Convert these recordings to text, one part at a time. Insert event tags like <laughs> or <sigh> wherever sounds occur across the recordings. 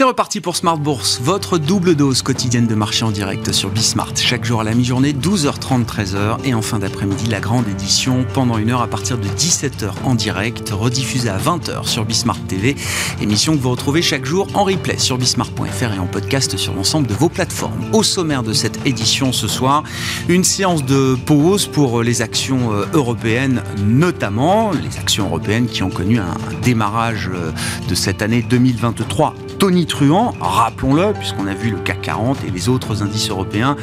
C'est reparti pour Smart Bourse, votre double dose quotidienne de marché en direct sur Bismart. Chaque jour à la mi-journée, 12h30, 13h. Et en fin d'après-midi, la grande édition pendant une heure à partir de 17h en direct, rediffusée à 20h sur Bismart TV. Émission que vous retrouvez chaque jour en replay sur bismart.fr et en podcast sur l'ensemble de vos plateformes. Au sommaire de cette édition ce soir, une séance de pause pour les actions euh, européennes, notamment les actions européennes qui ont connu un démarrage euh, de cette année 2023 tonitruant, rappelons-le, puisqu'on a vu le CAC 40 et les autres indices européens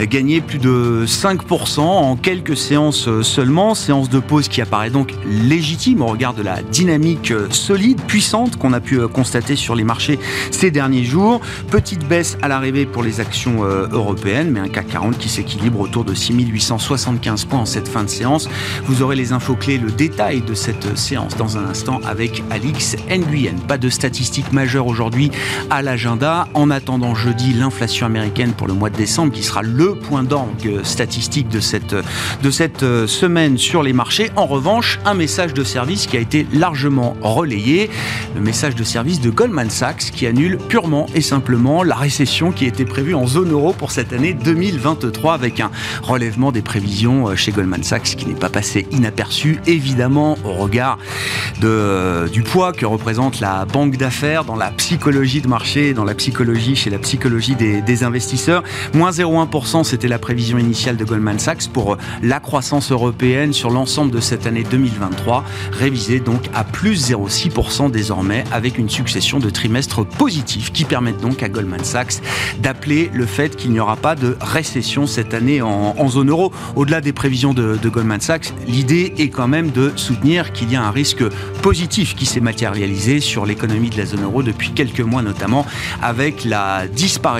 gagner plus de 5% en quelques séances seulement. Séance de pause qui apparaît donc légitime au regard de la dynamique solide, puissante qu'on a pu constater sur les marchés ces derniers jours. Petite baisse à l'arrivée pour les actions euh, européennes, mais un CAC 40 qui s'équilibre autour de 6875 points en cette fin de séance. Vous aurez les infos clés, le détail de cette séance dans un instant avec Alix Nguyen. Pas de statistiques majeures aujourd'hui à l'agenda. En attendant jeudi, l'inflation américaine pour le mois de décembre, qui sera le point d'orgue statistique de cette, de cette euh, semaine sur les marchés. En revanche, un message de service qui a été largement relayé, le message de service de Goldman Sachs qui annule purement et simplement la récession qui était prévue en zone euro pour cette année 2023 avec un relèvement des prévisions euh, chez Goldman Sachs qui n'est pas passé inaperçu, évidemment au regard de, du poids que représente la banque d'affaires dans la psychologie de marché, dans la psychologie, chez la psychologie des, investisseurs. Moins 0,1%, c'était la prévision initiale de Goldman Sachs pour euh, la croissance européenne sur l'ensemble de cette année 2023, révisée donc à plus 0,6% désormais, avec une succession de trimestres positifs qui permettent donc à Goldman Sachs d'appeler le fait qu'il n'y aura pas de récession cette année en, zone euro. Au-delà des prévisions de, de Goldman Sachs, l'idée est quand même de soutenir qu'il y a un risque positif qui s'est matérialisé sur l'économie de la zone euro depuis quelques mois notamment, avec la disparition,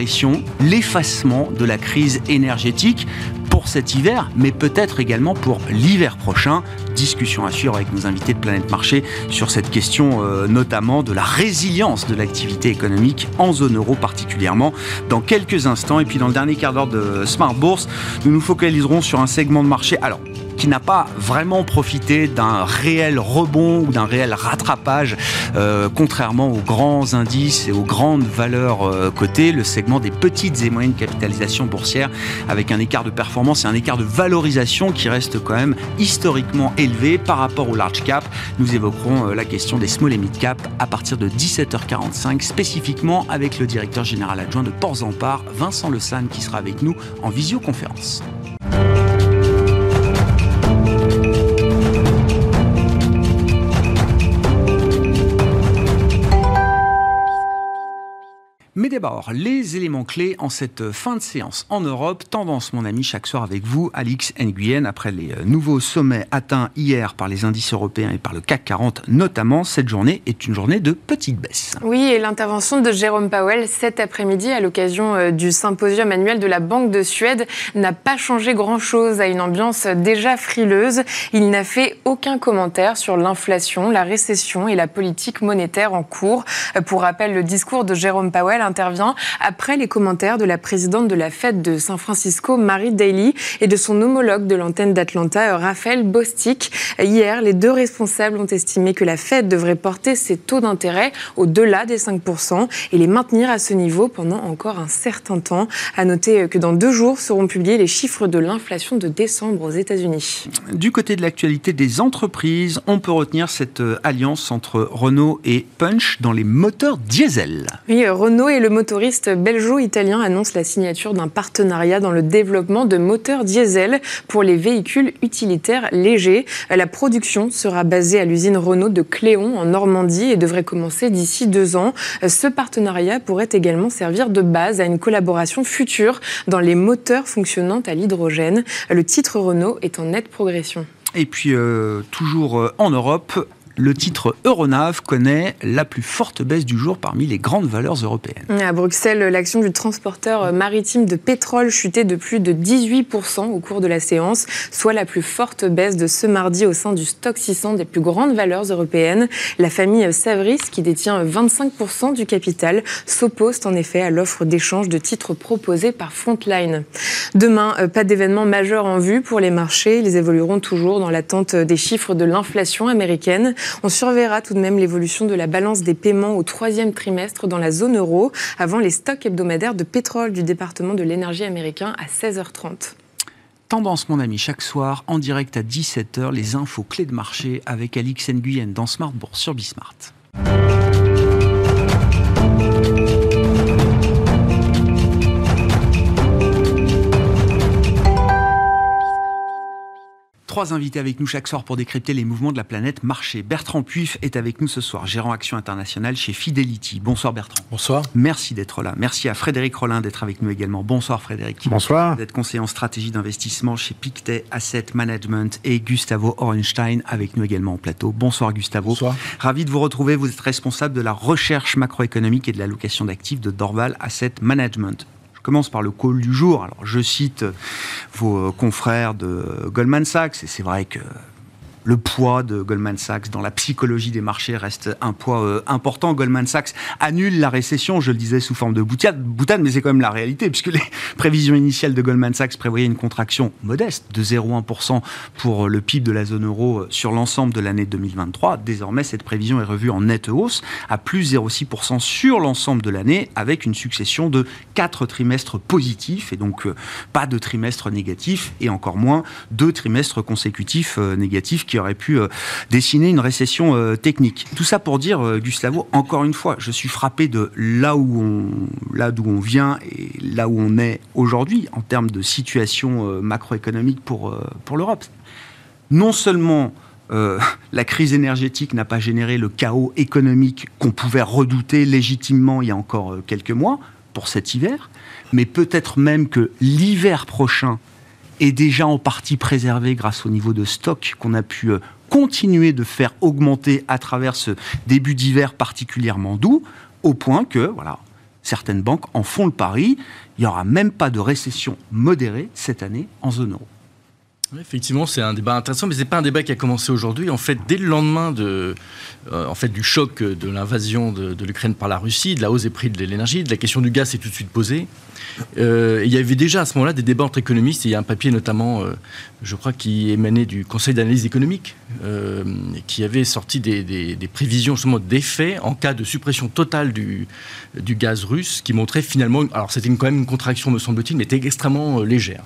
l'effacement de la crise énergétique pour cet hiver, mais peut-être également pour l'hiver prochain. Discussion à suivre avec nos invités de Planète Marché sur cette question euh, notamment de la résilience de l'activité économique en zone euro particulièrement dans quelques instants. Et puis dans le dernier quart d'heure de Smart Bourse, nous nous focaliserons sur un segment de marché. Alors, qui n'a pas vraiment profité d'un réel rebond ou d'un réel rattrapage, euh, contrairement aux grands indices et aux grandes valeurs euh, cotées, le segment des petites et moyennes capitalisations boursières, avec un écart de performance et un écart de valorisation qui reste quand même historiquement élevé par rapport au large cap. Nous évoquerons euh, la question des small et mid cap à partir de 17h45, spécifiquement avec le directeur général adjoint de Ports en Part, Vincent Le San, qui sera avec nous en visioconférence. Mais d'abord, les éléments clés en cette fin de séance en Europe. Tendance, mon ami, chaque soir avec vous, Alix Nguyen. Après les euh, nouveaux sommets atteints hier par les indices européens et par le CAC 40 notamment, cette journée est une journée de petite baisse. Oui, et l'intervention de Jérôme Powell cet après-midi à l'occasion euh, du symposium annuel de la Banque de Suède n'a pas changé grand-chose à une ambiance déjà frileuse. Il n'a fait aucun commentaire sur l'inflation, la récession et la politique monétaire en cours. Euh, pour rappel, le discours de Jérôme Powell intervient après les commentaires de la présidente de la Fed de San Francisco, Marie Daly, et de son homologue de l'antenne d'Atlanta, Raphaël Bostic. Hier, les deux responsables ont estimé que la Fed devrait porter ses taux d'intérêt au-delà des 5% et les maintenir à ce niveau pendant encore un certain temps. À noter que dans deux jours seront publiés les chiffres de l'inflation de décembre aux États-Unis. Du côté de l'actualité des entreprises, on peut retenir cette euh, alliance entre Renault et Punch dans les moteurs diesel. Oui, Renault et le motoriste belgeo-italien annonce la signature d'un partenariat dans le développement de moteurs diesel pour les véhicules utilitaires légers. La production sera basée à l'usine Renault de Cléon en Normandie et devrait commencer d'ici deux ans. Ce partenariat pourrait également servir de base à une collaboration future dans les moteurs fonctionnant à l'hydrogène. Le titre Renault est en nette progression. Et puis, euh, toujours euh, en Europe, le titre Euronav connaît la plus forte baisse du jour parmi les grandes valeurs européennes. À Bruxelles, l'action du transporteur maritime de pétrole chutait de plus de 18% au cours de la séance, soit la plus forte baisse de ce mardi au sein du stock 600 des plus grandes valeurs européennes. La famille Savris, qui détient 25% du capital, s'oppose en effet à l'offre d'échange de titres proposée par Frontline. Demain, euh, pas d'événement majeur en vue pour les marchés. Ils évolueront toujours dans l'attente des chiffres de l'inflation américaine. On surveillera tout de même l'évolution de la balance des paiements au troisième trimestre dans la zone euro avant les stocks hebdomadaires de pétrole du département de l'énergie américain à 16h30. Tendance, mon ami, chaque soir, en direct à 17h, les infos clés de marché avec Alix Nguyen dans Smart Bourse sur Bismart. Trois invités avec nous chaque soir pour décrypter les mouvements de la planète marché. Bertrand Puif est avec nous ce soir, gérant action internationale chez Fidelity. Bonsoir Bertrand. Bonsoir. Merci d'être là. Merci à Frédéric Rollin d'être avec nous également. Bonsoir Frédéric. Bonsoir. D'être conseiller en stratégie d'investissement chez Pictet Asset Management et Gustavo Orenstein avec nous également en plateau. Bonsoir Gustavo. Bonsoir. Ravi de vous retrouver. Vous êtes responsable de la recherche macroéconomique et de l'allocation d'actifs de Dorval Asset Management commence par le call du jour. Alors, je cite vos confrères de Goldman Sachs, et c'est vrai que le poids de Goldman Sachs dans la psychologie des marchés reste un poids euh, important. Goldman Sachs annule la récession, je le disais sous forme de boutade, mais c'est quand même la réalité, puisque les <laughs> prévisions initiales de Goldman Sachs prévoyaient une contraction modeste de 0,1% pour le PIB de la zone euro euh, sur l'ensemble de l'année 2023. Désormais, cette prévision est revue en nette hausse à plus 0,6% sur l'ensemble de l'année, avec une succession de quatre trimestres positifs, et donc euh, pas de trimestre négatif, et encore moins deux trimestres consécutifs négatifs aurait pu euh, dessiner une récession euh, technique. Tout ça pour dire, euh, Gustavo, encore une fois, je suis frappé de là où on, là d'où on vient et là où on est aujourd'hui en termes de situation macroéconomique pour, pour l'Europe. Non seulement <laughs> la crise énergétique n'a pas généré le chaos économique qu'on pouvait redouter légitimement il y a encore quelques mois pour cet hiver, mais peut-être même que l'hiver prochain est déjà en partie préservé grâce au niveau de stock qu'on a pu euh, continuer de faire augmenter à travers ce début d'hiver particulièrement doux, au point que, voilà, certaines banques en font le pari, il n'y aura même pas de récession modérée cette année en zone euro. Effectivement, c'est un débat intéressant, mais ce n'est pas un débat qui a commencé aujourd'hui. En fait, dès le lendemain de, euh, du choc de l'invasion de, de l'Ukraine par la Russie, de la hausse des prix de l'énergie, de la question du gaz s'est tout de suite posée. Euh, il y avait déjà à ce moment-là des débats entre économistes. il y a un papier notamment, euh, je crois, qui émanait du Conseil d'analyse économique, euh, qui avait sorti des, prévisions justement d'effets en cas de suppression totale du, du gaz russe, qui montrait finalement, alors c'était quand même une contraction me semble-t-il, mais était extrêmement légère.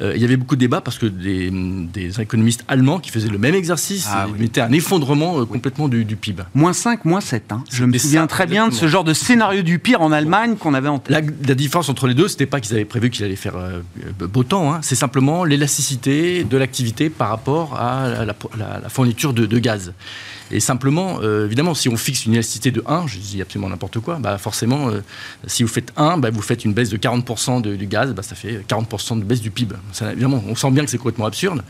il y avait beaucoup de débats parce que des, économistes allemands qui faisaient le même exercice ah mettaient un effondrement complètement du, PIB. Moins 5, moins 7. Hein. Je me souviens très bien de ce genre de scénario du pire en Allemagne qu'on avait en tête. La, la différence entre les deux, c'était pas qu'ils avaient prévu qu'il allait faire euh, beau temps, hein. c'est simplement l'élasticité de l'activité par rapport à la, fourniture de, gaz. Et simplement, euh, évidemment, si on fixe une élasticité de 1, je dis absolument n'importe quoi, bah forcément, euh, si vous faites 1, bah vous faites une baisse de 40% du gaz, bah ça fait 40% de baisse du PIB. évidemment, on sent bien que c'est complètement absurde.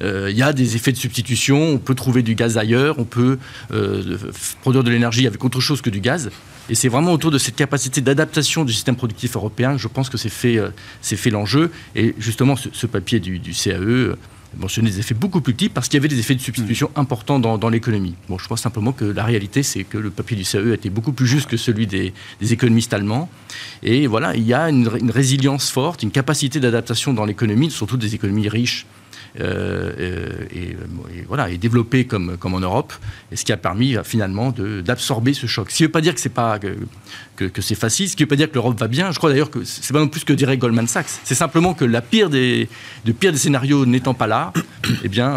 Il y a des effets de substitution, on peut trouver du gaz ailleurs, on peut produire de l'énergie avec autre chose que du gaz. Et c'est vraiment autour de cette capacité d'adaptation du système productif européen que je pense que c'est fait, euh, fait l'enjeu. Et justement, ce, papier du, CAE euh, mentionnait des effets beaucoup plus petits parce qu'il y avait des effets de substitution mmh. importants dans, l'économie. Bon, je pense simplement que la réalité, c'est que le papier du CAE a été beaucoup plus juste que celui des, économistes allemands. Et voilà, il y a une, une résilience forte, une capacité d'adaptation dans l'économie, surtout des économies riches euh, euh, et, voilà, et développé comme, comme en Europe, et ce qui a permis euh, finalement d'absorber ce choc. Ce qui ne veut pas dire que c'est que, facile, ce qui ne veut pas dire que l'Europe va bien. Je crois d'ailleurs que c'est pas non plus ce que dirait Goldman Sachs. C'est simplement que la pire des, le pire des scénarios n'étant pas là, <coughs> eh bien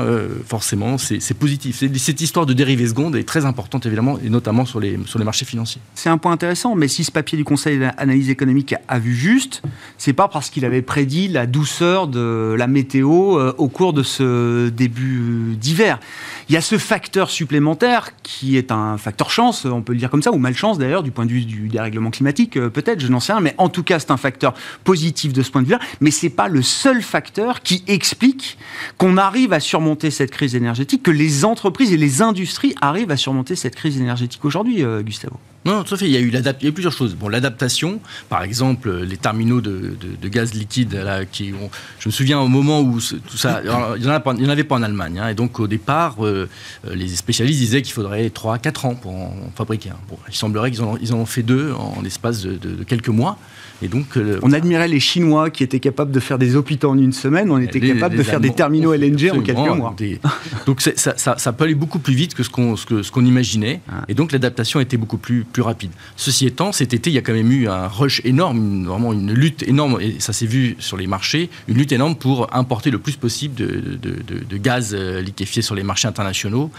forcément c'est positif. Cette histoire de dérivée seconde est très importante évidemment, et notamment sur les, sur les marchés financiers. C'est un point intéressant, mais si ce papier du Conseil d'analyse économique a vu juste, c'est pas parce qu'il avait prédit la douceur de la météo au cours de ce début d'hiver. Il y a ce facteur supplémentaire qui est un facteur chance, on peut le dire comme ça, ou malchance d'ailleurs, du point de vue du dérèglement climatique, euh, peut-être, je n'en sais rien, mais en tout cas, c'est un facteur positif de ce point de vue-là, mais c'est pas le seul facteur qui explique qu'on arrive à surmonter cette crise énergétique, que les entreprises et les industries arrivent à surmonter cette crise énergétique aujourd'hui, euh, Gustavo non, tout à fait. Il y a eu, plusieurs choses. Bon, l'adaptation, par exemple, les terminaux de, gaz liquide, là, qui ont, je me souviens au moment où tout ça, il n'y en, avait pas en Allemagne. Hein, et donc, au départ, euh, euh, les spécialistes disaient qu'il faudrait 3-4 ans pour en fabriquer un. Il semblerait qu'ils en, ils ont fait deux en l'espace de, quelques mois. Et donc, euh, on admirait les Chinois qui étaient capables de faire des hôpitaux en une semaine. On était capable de faire des terminaux LNG en quelques mois. donc ça, ça, peut aller beaucoup plus vite que ce qu'on ce qu'on imaginait. Ah. Et donc l'adaptation était beaucoup plus, plus rapide. Ceci étant, cet été, il y a quand même eu un rush énorme, vraiment une lutte énorme, et ça s'est vu sur les marchés, une lutte énorme pour importer le plus possible de, gaz euh, liquéfié sur les marchés internationaux,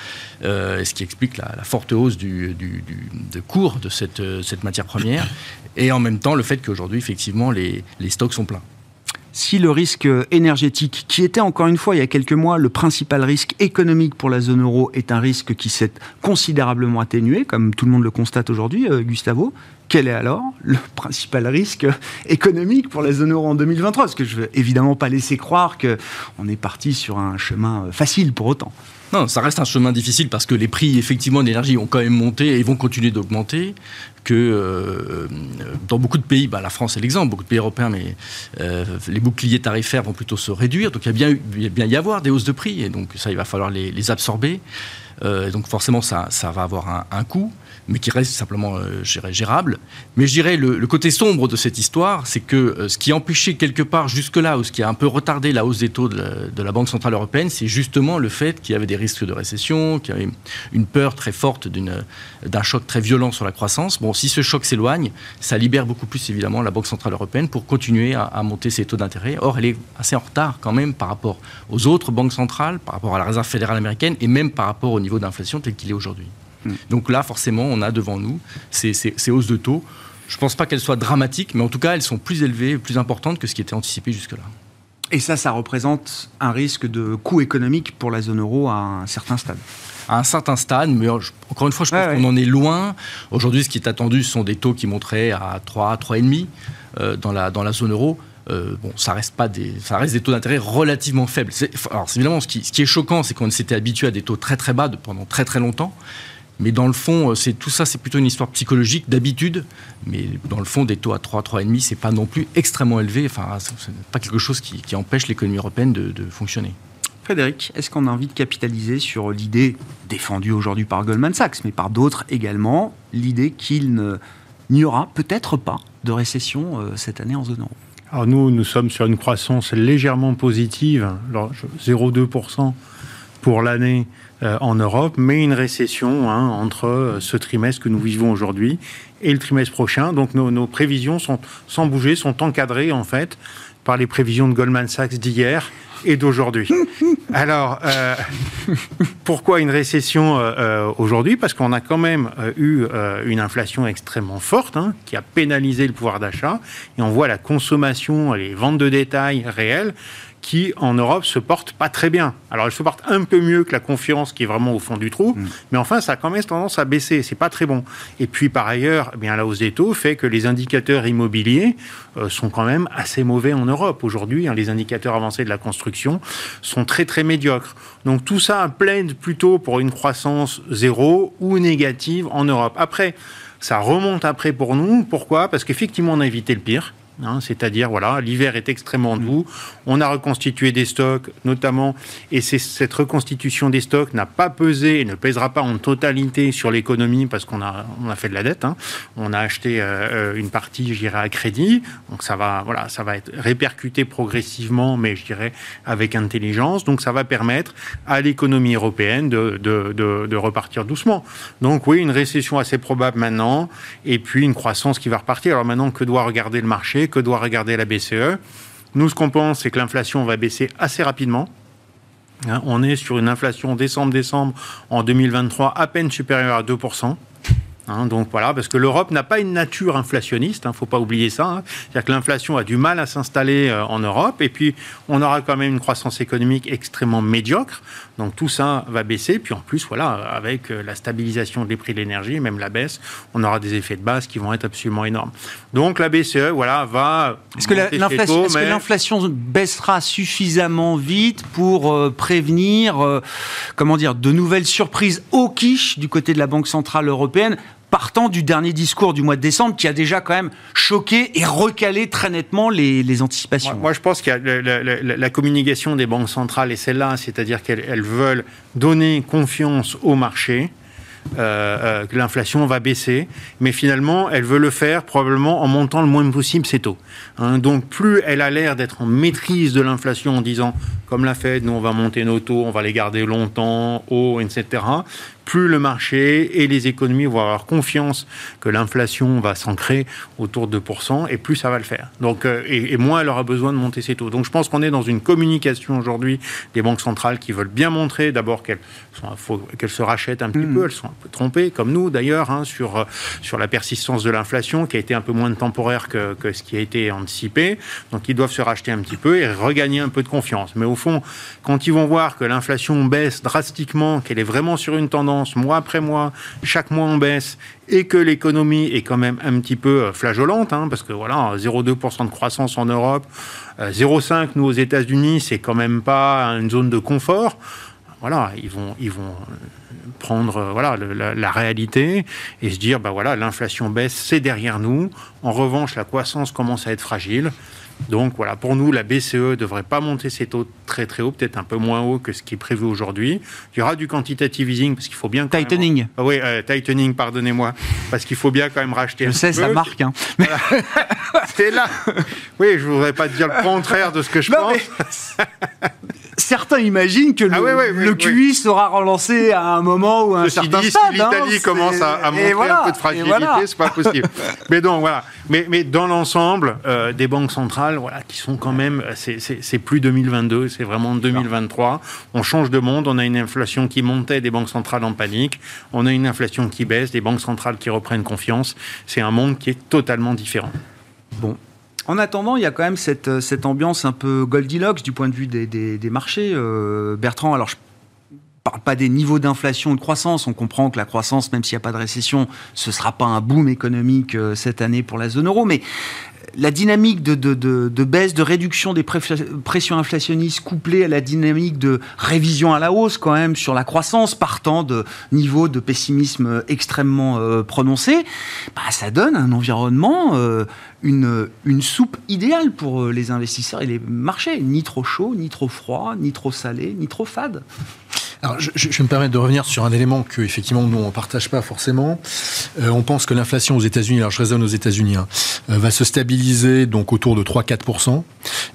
euh, ce qui explique la, forte hausse du, de cours de cette, cette matière première, et en même temps le fait qu'aujourd'hui, effectivement, les, les stocks sont pleins si le risque énergétique, qui était encore une fois il y a quelques mois le principal risque économique pour la zone euro, est un risque qui s'est considérablement atténué, comme tout le monde le constate aujourd'hui, euh, Gustavo, quel est alors le <laughs> principal risque économique pour la zone euro en 2023 Parce que je ne veux évidemment pas laisser croire qu'on est parti sur un chemin facile pour autant. Non, ça reste un chemin difficile parce que les prix effectivement d'énergie ont quand même monté et vont continuer d'augmenter. Que euh, dans beaucoup de pays, bah, la France est l'exemple, beaucoup de pays européens, mais euh, les boucliers tarifaires vont plutôt se réduire. Donc il y a bien, bien y avoir des hausses de prix et donc ça, il va falloir les, absorber. Euh, donc forcément, ça, ça va avoir un coût mais qui reste simplement euh, gérable. Mais je dirais le, le côté sombre de cette histoire, c'est que euh, ce qui a empêché quelque part jusque-là, ou ce qui a un peu retardé la hausse des taux de la, Banque Centrale Européenne, c'est justement le fait qu'il y avait des risques de récession, qu'il y avait une peur très forte d'un choc très violent sur la croissance. Bon, si ce choc s'éloigne, ça libère beaucoup plus évidemment la Banque Centrale Européenne pour continuer à, à monter ses taux d'intérêt. Or, elle est assez en retard quand même par rapport aux autres banques centrales, par rapport à la Réserve fédérale américaine et même par rapport au niveau d'inflation tel qu'il est aujourd'hui. Mm. Donc là, forcément, on a devant nous ces, hausses de taux. Je ne pense pas qu'elles soient dramatiques, mais en tout cas, elles sont plus élevées, plus importantes que ce qui était anticipé jusque-là. Et ça, ça représente un risque de coût économique pour la zone euro à un certain stade à un certain stade, mais encore une fois, je pense qu'on en est loin. Aujourd'hui, ce qui est attendu, ce sont des taux qui monteraient à 3, 3,5 euh, dans, la, dans la zone euro. Euh, bon, ça reste pas des, ça reste des taux d'intérêt relativement faibles. Alors, évidemment, ce qui, ce qui est choquant, c'est qu'on s'était habitué à des taux très très bas pendant très très longtemps. Mais dans le fond, euh, c'est tout ça, c'est plutôt une histoire psychologique d'habitude. Mais dans le fond, des taux à 3, 3,5, c'est pas non plus extrêmement élevé. Enfin, n'est pas quelque chose qui, empêche l'économie européenne de, fonctionner. Frédéric, est-ce qu'on a envie de capitaliser sur l'idée défendue aujourd'hui par Goldman Sachs, mais par d'autres également, l'idée qu'il n'y aura peut-être pas de récession euh, cette année en zone euro? Alors nous, nous sommes sur une croissance légèrement positive, 0,2% pour l'année en Europe, mais une récession hein, entre euh, ce trimestre que nous vivons aujourd'hui et le trimestre prochain. Donc nos, prévisions sont sans bouger, sont encadrées en fait par les prévisions de Goldman Sachs d'hier et d'aujourd'hui. <laughs> Alors, euh, pourquoi une récession aujourd'hui? Parce qu'on a quand même eu une inflation extrêmement forte hein, qui a pénalisé le pouvoir d'achat et on voit la consommation, les ventes de détail réelles qui, en Europe, se porte pas très bien. Alors, elle se porte un peu mieux que la confiance qui est vraiment au fond du trou, mm. mais enfin, ça a quand même tendance à baisser. C'est pas très bon. Et puis, par ailleurs, eh bien, la hausse des taux fait que les indicateurs immobiliers euh, sont quand même assez mauvais en Europe. Aujourd'hui, hein, les indicateurs avancés de la construction sont très, très médiocres. Donc, tout ça plaide plutôt pour une croissance zéro ou négative en Europe. Après, ça remonte après pour nous. Pourquoi? Parce qu'effectivement, on a évité le pire. Hein, c'est-à-dire, voilà, l'hiver est extrêmement doux. On a reconstitué des stocks, notamment, et cette reconstitution des stocks n'a pas pesé et ne pèsera pas en totalité sur l'économie parce qu'on a, a fait de la dette. Hein. On a acheté euh, une partie, je dirais, à crédit. Donc ça va, voilà, ça va être répercuté progressivement, mais je dirais avec intelligence. Donc ça va permettre à l'économie européenne de repartir doucement. Donc oui, une récession assez probable maintenant, et puis une croissance qui va repartir. Alors maintenant, que doit regarder le marché? Que doit regarder la BCE. Nous, ce qu'on pense, c'est que l'inflation va baisser assez rapidement. Hein, on est sur une inflation décembre-décembre en 2023 à peine supérieure à 2%. Hein, donc voilà, parce que l'Europe n'a pas une nature inflationniste, il hein, ne faut pas oublier ça. Hein. C'est-à-dire que l'inflation a du mal à s'installer euh, en Europe, et puis on aura quand même une croissance économique extrêmement médiocre. Donc tout ça va baisser, puis en plus, voilà, avec euh, la stabilisation des prix de l'énergie, même la baisse, on aura des effets de base qui vont être absolument énormes. Donc la BCE, voilà, va. Est-ce que l'inflation baissera suffisamment vite pour euh, prévenir, comment dire, de nouvelles surprises au quiche du côté de la Banque centrale européenne? Partant du dernier discours du mois de décembre qui a déjà quand même choqué et recalé très nettement les, anticipations. Moi, je pense que la, la, communication des banques centrales est celle-là, c'est-à-dire qu'elles veulent donner confiance au marché. Euh, euh, que l'inflation va baisser, mais finalement, elle veut le faire probablement en montant le moins possible ses taux. Hein. donc, plus elle a l'air d'être en maîtrise de l'inflation en disant, comme la Fed, nous on va monter nos taux, on va les garder longtemps, haut, etc plus le marché et les économies vont avoir confiance que l'inflation va s'ancrer autour de 2%, et plus ça va le faire. Donc, euh, et, moins elle aura besoin de monter ses taux. Donc je pense qu'on est dans une communication aujourd'hui des banques centrales qui veulent bien montrer d'abord qu'elles qu'elles se rachètent un petit hmm. peu, elles sont un peu trompées, comme nous d'ailleurs, hein, sur, euh, sur la persistance de l'inflation qui a été un peu moins temporaire que, que ce qui a été anticipé. Donc ils doivent se racheter un petit peu et regagner un peu de confiance. Mais au fond, quand ils vont voir que l'inflation baisse drastiquement, qu'elle est vraiment sur une tendance mois après mois, chaque mois on baisse, et que l'économie est quand même un petit peu euh, flageolante, hein, parce que voilà, 0,2% de croissance en Europe, 0,5% euh, nous aux États-Unis, c'est quand même pas une zone de confort. Voilà, ils vont, ils vont euh, prendre voilà la, la, réalité et se dire bah voilà l'inflation baisse, c'est derrière nous. En revanche, la croissance commence à être fragile. Donc voilà, pour nous, la BCE ne devrait pas monter ses taux très très haut, peut-être un peu moins haut que ce qui est prévu aujourd'hui. Il y aura du quantitative easing parce qu'il faut bien... Tightening. Ah oui, euh, tightening, pardonnez-moi, parce qu'il faut bien quand même racheter. Je sais, ça marque. Hein. <laughs> C'est là. Oui, je ne voudrais pas dire le contraire de ce que je pense. <laughs> certains imaginent que le, ah QI sera relancé à un moment ou à un certain dit, stade. Si l'Italie hein, commence à, montrer un peu de fragilité, ce c'est pas possible. <laughs> mais donc voilà. Mais, mais dans l'ensemble, euh, des banques centrales, voilà, qui sont quand même, c'est plus 2022, c'est vraiment 2023. On change de monde. On a une inflation qui montait, des banques centrales en panique. On a une inflation qui baisse, des banques centrales qui reprennent confiance. C'est un monde qui est totalement différent. Bon, en attendant, il y a quand même cette, euh, cette ambiance un peu Goldilocks du point de vue des, marchés. Euh, Bertrand, alors je parle pas des niveaux d'inflation ou de croissance. On comprend que la croissance, même s'il n'y a pas de récession, ce sera pas un boom économique euh, cette année pour la zone euro. Mais la dynamique de, baisse, de réduction des pressions inflationnistes couplée à la dynamique de révision à la hausse quand même sur la croissance, partant de niveaux de pessimisme extrêmement euh, prononcés, bah, ça donne un environnement, euh, une, une soupe idéale pour euh, les investisseurs et les marchés. Ni trop chaud, ni trop froid, ni trop salé, ni trop fade. Alors, je, je, me permets de revenir sur un élément que, effectivement, nous, on ne partage pas forcément. Euh, on pense que l'inflation aux États-Unis, alors je raisonne aux États-Unis, hein, euh, va se stabiliser donc autour de 3-4%.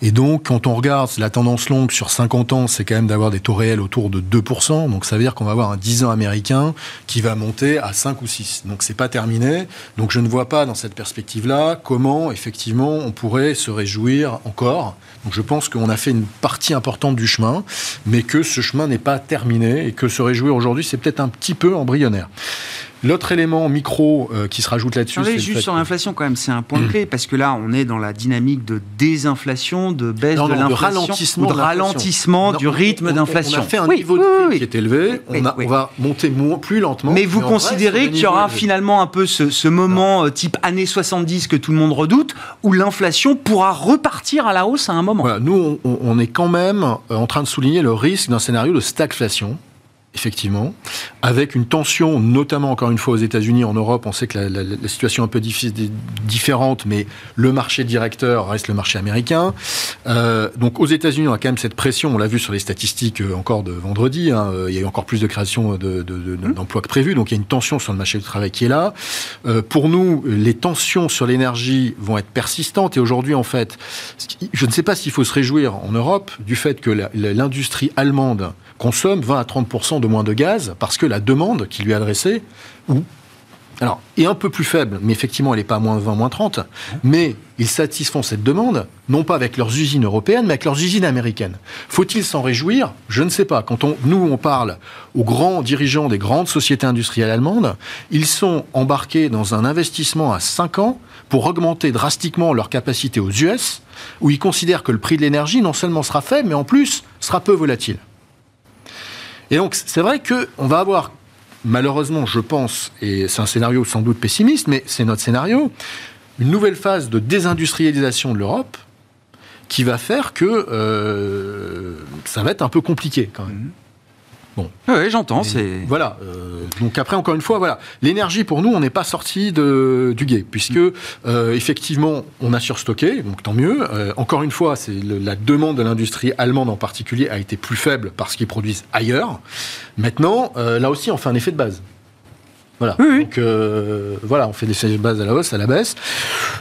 Et donc, quand on regarde la tendance longue sur 50 ans, c'est quand même d'avoir des taux réels autour de 2%. Donc, ça veut dire qu'on va avoir un 10 ans américain qui va monter à 5 ou 6. Donc, c'est pas terminé. Donc, je ne vois pas dans cette perspective-là comment, effectivement, on pourrait se réjouir encore. Donc, je pense qu'on a fait une partie importante du chemin, mais que ce chemin n'est pas terminé et que se réjouir aujourd'hui, c'est peut-être un petit peu embryonnaire. L'autre élément micro euh, qui se rajoute là-dessus, c'est juste sur l'inflation quand même, c'est un point clé parce que là, on est dans la dynamique de désinflation, de baisse de l'inflation, ralentissement, de ralentissement du rythme d'inflation. On a fait un niveau de prix qui est élevé, on, va monter plus lentement. Mais vous considérez qu'il y aura finalement un peu ce, moment euh, type années 70 que tout le monde redoute, où l'inflation pourra repartir à la hausse à un moment. nous, on, est quand même euh, en train de souligner le risque d'un scénario de stagflation effectivement, avec une tension, notamment encore une fois aux États-Unis, en Europe, on sait que la, situation est un peu différente, mais le marché directeur reste le marché américain. Euh, donc aux États-Unis, on a quand même cette pression, on l'a vu sur les statistiques euh, encore de vendredi, hein, euh, il y a eu encore plus de création d'emplois que prévu, donc il y a une tension sur le marché du travail qui est là. pour nous, les tensions sur l'énergie vont être persistantes, et aujourd'hui, en fait, je ne sais pas s'il faut se réjouir en Europe du fait que l'industrie allemande consomme 20 à 30% de moins de gaz parce que la demande qui lui est adressée, alors, est un peu plus faible, mais effectivement, elle n'est pas à moins 20, moins 30. Mais ils satisfont cette demande, non pas avec leurs usines européennes, mais avec leurs usines américaines. Faut-il s'en réjouir? Je ne sais pas. Quand on, nous, on parle aux grands dirigeants des grandes sociétés industrielles allemandes, ils sont embarqués dans un investissement à 5 ans pour augmenter drastiquement leur capacité aux US, où ils considèrent que le prix de l'énergie non seulement sera faible, mais en plus sera peu volatile. Et donc, c'est vrai qu'on va avoir malheureusement, je pense, et c'est un scénario sans doute pessimiste, mais c'est notre scénario, une nouvelle phase de désindustrialisation de l'Europe qui va faire que euh, ça va être un peu compliqué quand même. Bon. Oui, j'entends. C'est voilà. Euh, donc après, encore une fois, voilà, l'énergie pour nous, on n'est pas sorti de, du guet, puisque euh, effectivement, on a surstocké, donc tant mieux. Euh, encore une fois, c'est la demande de l'industrie allemande en particulier a été plus faible parce qu'ils produisent ailleurs. Maintenant, là aussi, on fait un effet de base. Voilà. Donc euh, voilà, on fait des bases à la hausse, à la baisse.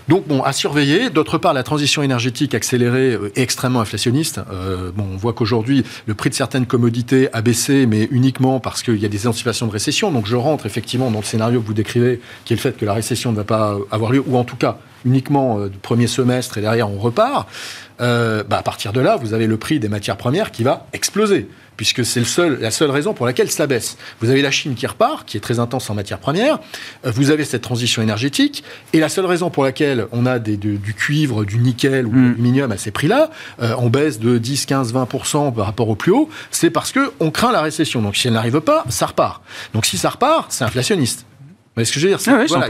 Donc bon, à surveiller. D'autre part, la transition énergétique accélérée est euh, extrêmement inflationniste. Euh, bon, on voit qu'aujourd'hui, le prix de certaines commodités a baissé, mais uniquement parce qu'il y a des anticipations de récession. Donc je rentre effectivement dans le scénario que vous décrivez, qui est le fait que la récession ne va pas avoir lieu, ou en tout cas uniquement du premier semestre et derrière on repart. Bah, à partir de là, vous avez le prix des matières premières qui va exploser puisque c'est seul, la seule raison pour laquelle ça baisse. Vous avez la Chine qui repart, qui est très intense en matière première, euh, vous avez cette transition énergétique, et la seule raison pour laquelle on a des, du cuivre, du nickel ou de mm. l'aluminium à ces prix-là, euh, on baisse de 10, 15, 20% par rapport au plus haut, c'est parce qu'on craint la récession. Donc si elle n'arrive pas, ça repart. Donc si ça repart, c'est inflationniste voyez ce que je veux dire ah voilà,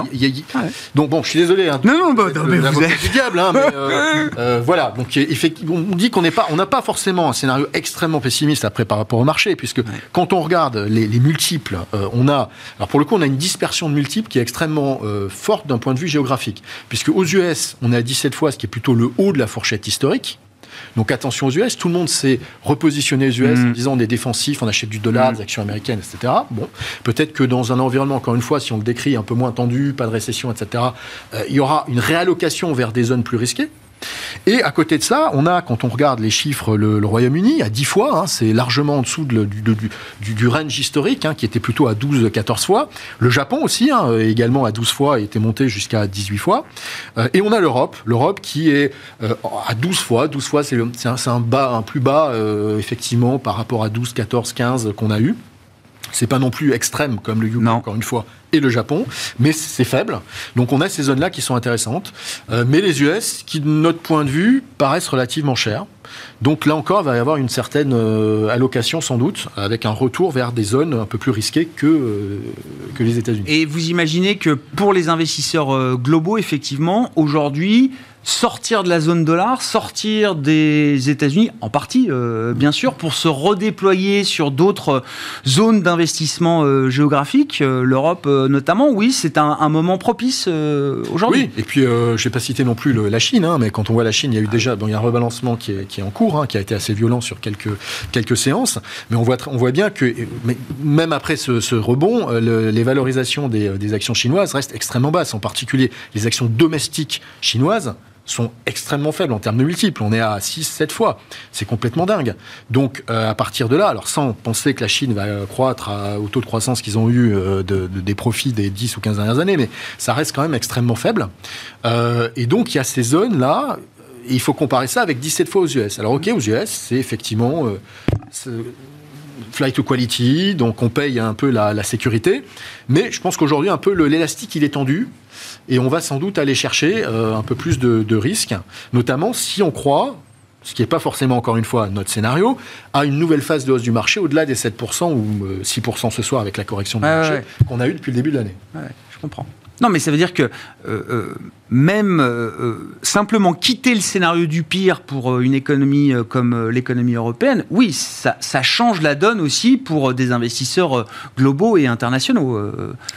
Donc bon, je suis désolé. Hein, non, non, bah, non mais vous êtes... du diable. Hein, mais, euh, <laughs> euh, voilà. Donc effectivement, on dit qu'on n'est pas, on n'a pas forcément un scénario extrêmement pessimiste après par rapport au marché, puisque quand on regarde les, les multiples, euh, on a, alors pour le coup, on a une dispersion de multiples qui est extrêmement forte d'un point de vue géographique, puisque aux US, on est à 17 fois, ce qui est plutôt le haut de la fourchette historique. Donc attention aux US, tout le monde s'est repositionné aux US en mm. disant on est défensif, on achète du dollar, mm. des actions américaines, etc. Bon, peut-être que dans un environnement, encore une fois, si on le décrit un peu moins tendu, pas de récession, etc., euh, il y aura une réallocation vers des zones plus risquées. Et à côté de ça, on a, quand on regarde les chiffres, le, Royaume-Uni à 10 fois, hein, c'est largement en dessous du, du, range historique, hein, qui était plutôt à 12-14 fois. Le Japon aussi, hein, également à 12 fois, était monté jusqu'à 18 fois. Euh, et on a l'Europe, l'Europe qui est euh, à 12 fois. 12 fois, c'est un, un, bas, un plus bas, euh, effectivement, par rapport à 12, 14, 15 qu'on a eu. C'est pas non plus extrême comme le UK, encore une fois, le Japon, mais c'est faible. Donc on a ces zones-là qui sont intéressantes. Euh, mais les US, qui de notre point de vue, paraissent relativement chères. Donc là encore, il va y avoir une certaine euh, allocation sans doute, avec un retour vers des zones un peu plus risquées que, euh, que les États-Unis. Et vous imaginez que pour les investisseurs globaux, effectivement, aujourd'hui, sortir de la zone dollar, sortir des États-Unis, en partie euh, bien sûr, pour se redéployer sur d'autres zones d'investissement euh, géographiques, euh, l'Europe notamment. Oui, c'est un, moment propice aujourd'hui. Oui, et puis je n'ai pas cité non plus la Chine, hein, mais quand on voit la Chine, il y a eu déjà bon, il y a un rebalancement qui est, en cours, hein, qui a été assez violent sur quelques, quelques séances, mais on voit, on voit bien que même après ce, rebond, les valorisations des, des actions chinoises restent extrêmement basses, en particulier les actions domestiques chinoises sont extrêmement faibles en termes de multiples. On est à 6, 7 fois. C'est complètement dingue. Donc, euh, à partir de là, alors sans penser que la Chine va croître au taux de croissance qu'ils ont eu euh, de, des profits des 10 ou 15 dernières années, mais ça reste quand même extrêmement faible. Euh, et donc, il y a ces zones-là. Il faut comparer ça avec 17 fois aux US. Alors, OK, aux US, c'est effectivement flight to quality, donc on paye un peu la, la sécurité. Mais je pense qu'aujourd'hui, un peu l'élastique, il est tendu. Et on va sans doute aller chercher euh, un peu plus de, risques, notamment si on croit, ce qui n'est pas forcément encore une fois notre scénario, à une nouvelle phase de hausse du marché au-delà des 7% ou 6% euh, ce soir avec la correction du marché qu'on a eu depuis le début de l'année. je comprends. Non, mais ça veut dire que euh, euh, même euh, simplement quitter le scénario du pire pour une économie comme l'économie européenne, oui, ça, change la donne aussi pour des investisseurs globaux et internationaux,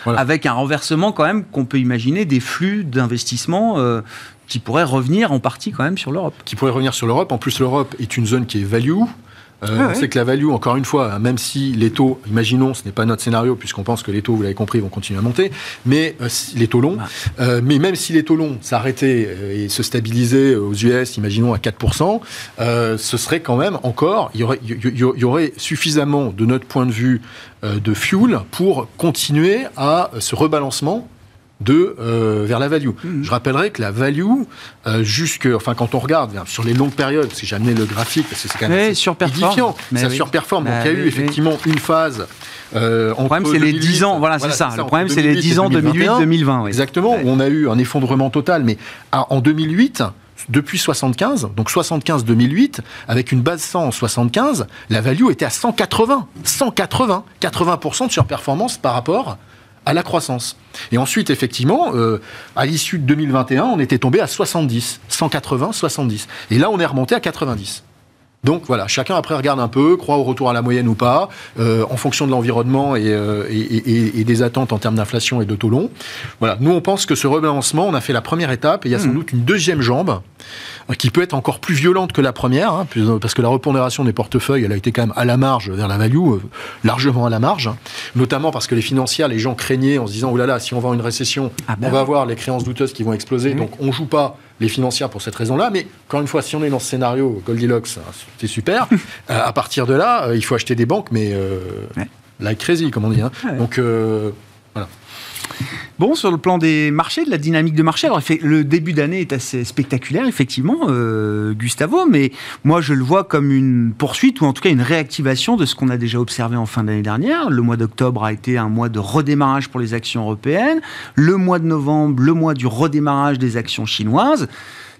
avec un renversement quand même qu'on peut imaginer des flux d'investissement qui pourraient revenir en partie quand même sur l'Europe. Qui pourraient revenir sur l'Europe. En plus, l'Europe est une zone qui est value. Euh, on sait que la value, encore une fois, même si les taux, imaginons, ce n'est pas notre scénario, puisqu'on pense que les taux, vous l'avez compris, vont continuer à monter, mais euh, les taux longs, euh, mais même si les taux longs s'arrêtaient et se stabilisaient aux US, imaginons à 4%, ce serait quand même encore, il y aurait, il y aurait suffisamment, de notre point de vue, de fuel pour continuer à ce rebalancement de euh, vers la value. Mmh. Je rappellerai que la value, euh, jusque, enfin quand on regarde sur les longues périodes, que j'ai amené le graphique, parce que c'est quand même édifiant, ça surperforme. Donc il y a eu effectivement une phase. Euh, le problème, c'est les 10 ans. Voilà, c'est ça. Le problème, c'est les 10 ans 2008-2020. Exactement, où on a eu un effondrement total. Mais en 2008, depuis 75, donc 75-2008, avec une base 100 en 75, la value était à 180. 180. 80% de surperformance par rapport à la croissance. Et ensuite, effectivement, euh, à l'issue de 2021, on était tombé à 70, 180, 70. Et là, on est remonté à 90. Donc voilà, chacun après regarde un peu, croit au retour à la moyenne ou pas, euh, en fonction de l'environnement euh, et, des attentes en termes d'inflation et de taux long. Voilà, nous on pense que ce rebalancement, on a fait la première étape et il y a sans mmh. doute une deuxième jambe euh, qui peut être encore plus violente que la première, hein, parce que la repondération des portefeuilles, elle a été quand même à la marge vers la value, largement à la marge, hein. notamment parce que les financières, les gens craignaient en se disant, oh là là, si on va en une récession, ah on ben va avoir les créances douteuses qui vont exploser, donc on joue pas les financières pour cette raison-là. Mais encore une fois, si on est dans ce scénario Goldilocks, hein, c'est super. <laughs> Euh, à partir de là, euh, il faut acheter des banques, mais euh, like crazy, comme on dit. Hein. Donc. Bon, sur le plan des marchés, de la dynamique de marché, alors le début d'année est assez spectaculaire, effectivement, euh, Gustavo, mais moi je le vois comme une poursuite ou en tout cas une réactivation de ce qu'on a déjà observé en fin d'année dernière. Le mois d'octobre a été un mois de redémarrage pour les actions européennes, le mois de novembre, le mois du redémarrage des actions chinoises.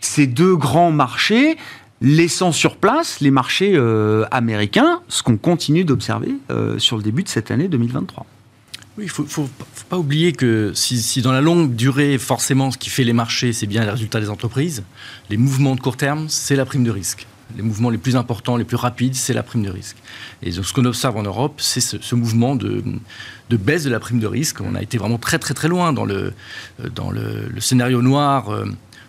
Ces deux grands marchés laissant sur place les marchés euh, américains, ce qu'on continue d'observer euh, sur le début de cette année 2023. Oui, il ne faut, pas oublier que si, dans la longue durée, forcément, ce qui fait les marchés, c'est bien les résultats des entreprises, les mouvements de court terme, c'est la prime de risque. Les mouvements les plus importants, les plus rapides, c'est la prime de risque. Et ce qu'on observe en Europe, c'est ce, mouvement de, baisse de la prime de risque. On a été vraiment très très très loin dans le, dans le, scénario noir. Euh,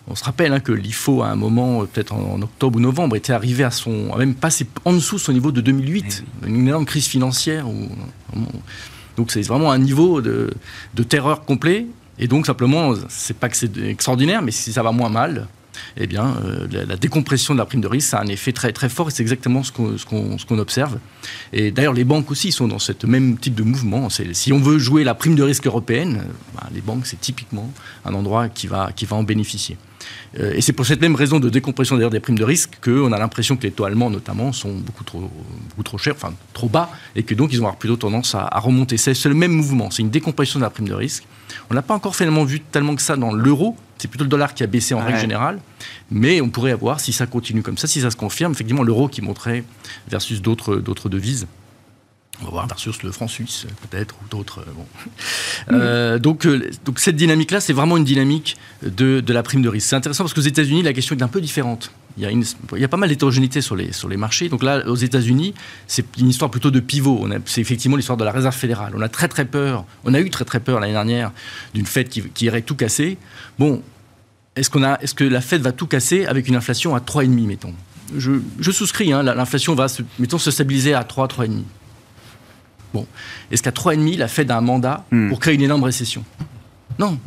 on se rappelle hein, que l'IFO, à un moment, peut-être en, octobre ou novembre, était arrivé à son, a même passé en dessous de son niveau de 2008, eh une énorme crise financière où, donc c'est vraiment un niveau de, terreur complet. Et donc simplement, c'est pas que c'est extraordinaire, mais si ça va moins mal, eh bien, euh, la, décompression de la prime de risque, ça a un effet très, très fort et c'est exactement ce qu'on observe. Et d'ailleurs, les banques aussi sont dans ce même type de mouvement. Si on veut jouer la prime de risque européenne, bah, les banques, c'est typiquement un endroit qui va, qui va en bénéficier. Euh, et c'est pour cette même raison de décompression des primes de risque qu'on a l'impression que les taux allemands, notamment, sont beaucoup trop, beaucoup trop chers, enfin trop bas, et que donc ils vont avoir plutôt tendance à, remonter. C'est le même mouvement, c'est une décompression de la prime de risque. On n'a pas encore finalement vu tellement que ça dans l'euro, c'est plutôt le dollar qui a baissé en règle générale, mais on pourrait avoir, si ça continue comme ça, si ça se confirme, effectivement l'euro qui monterait versus d'autres devises. On va voir versus le franc suisse, peut-être, ou d'autres. Euh, euh, donc, euh, donc, cette dynamique-là, c'est vraiment une dynamique de, la prime de risque. C'est intéressant parce qu'aux États-Unis, la question est un peu différente. Il y a, une, il y a pas mal d'hétérogénéité sur les, sur les marchés. Donc là, aux États-Unis, c'est une histoire plutôt de pivot. C'est effectivement l'histoire de la réserve fédérale. On a très très peur, on a eu très très peur l'année dernière d'une Fed qui, irait tout casser. Bon, est-ce, qu'on a, est-ce que la Fed va tout casser avec une inflation à 3,5, mettons? Je, je souscris, hein, l'inflation va, mettons, se stabiliser à 3, 3,5. Bon. Est-ce qu'à 3,5, la Fed a un mandat hmm. pour créer une énorme récession? Non.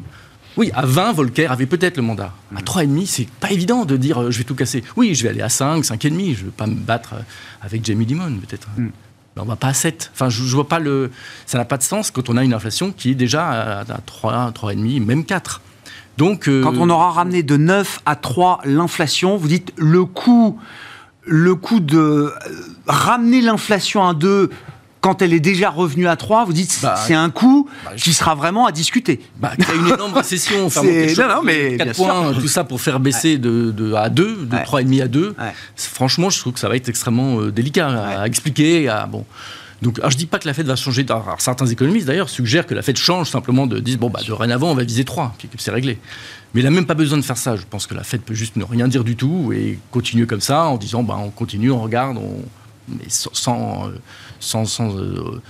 Oui, à 20, Volcker avait peut-être le mandat. À 3,5, hmm. c'est pas évident de dire euh, je vais tout casser. Oui, je vais aller à 5, 5,5, je ne vais pas me battre euh, avec Jamie Dimon, peut-être. Hmm. Mais on va pas à 7. Enfin, je, vois pas le. Ça n'a pas de sens quand on a une inflation qui est déjà à, 3, 3,5, même 4. Donc, euh, Quand on aura ramené de 9 à 3 l'inflation, vous dites le coût, le coût de ramener l'inflation à 2 quand elle est déjà revenue à 3, vous dites bah, c'est un coût bah, qui sera vraiment à discuter. Bah, il y a une énorme récession. Enfin, non, non, mais 4 points, tout ça pour faire baisser de, de, à 2, de 3,5 à 2. Franchement, je trouve que ça va être extrêmement euh, délicat à, expliquer. À, bon. Donc, alors, je dis pas que la Fed va changer. Alors, certains économistes, d'ailleurs, suggèrent que la Fed change simplement de dire bon, bah, dorénavant, on va viser 3, puis c'est réglé. Mais il n'a même pas besoin de faire ça. Je pense que la Fed peut juste ne rien dire du tout et continuer comme ça en disant bah, on continue, on regarde, on, mais sans, euh, sans, sans euh,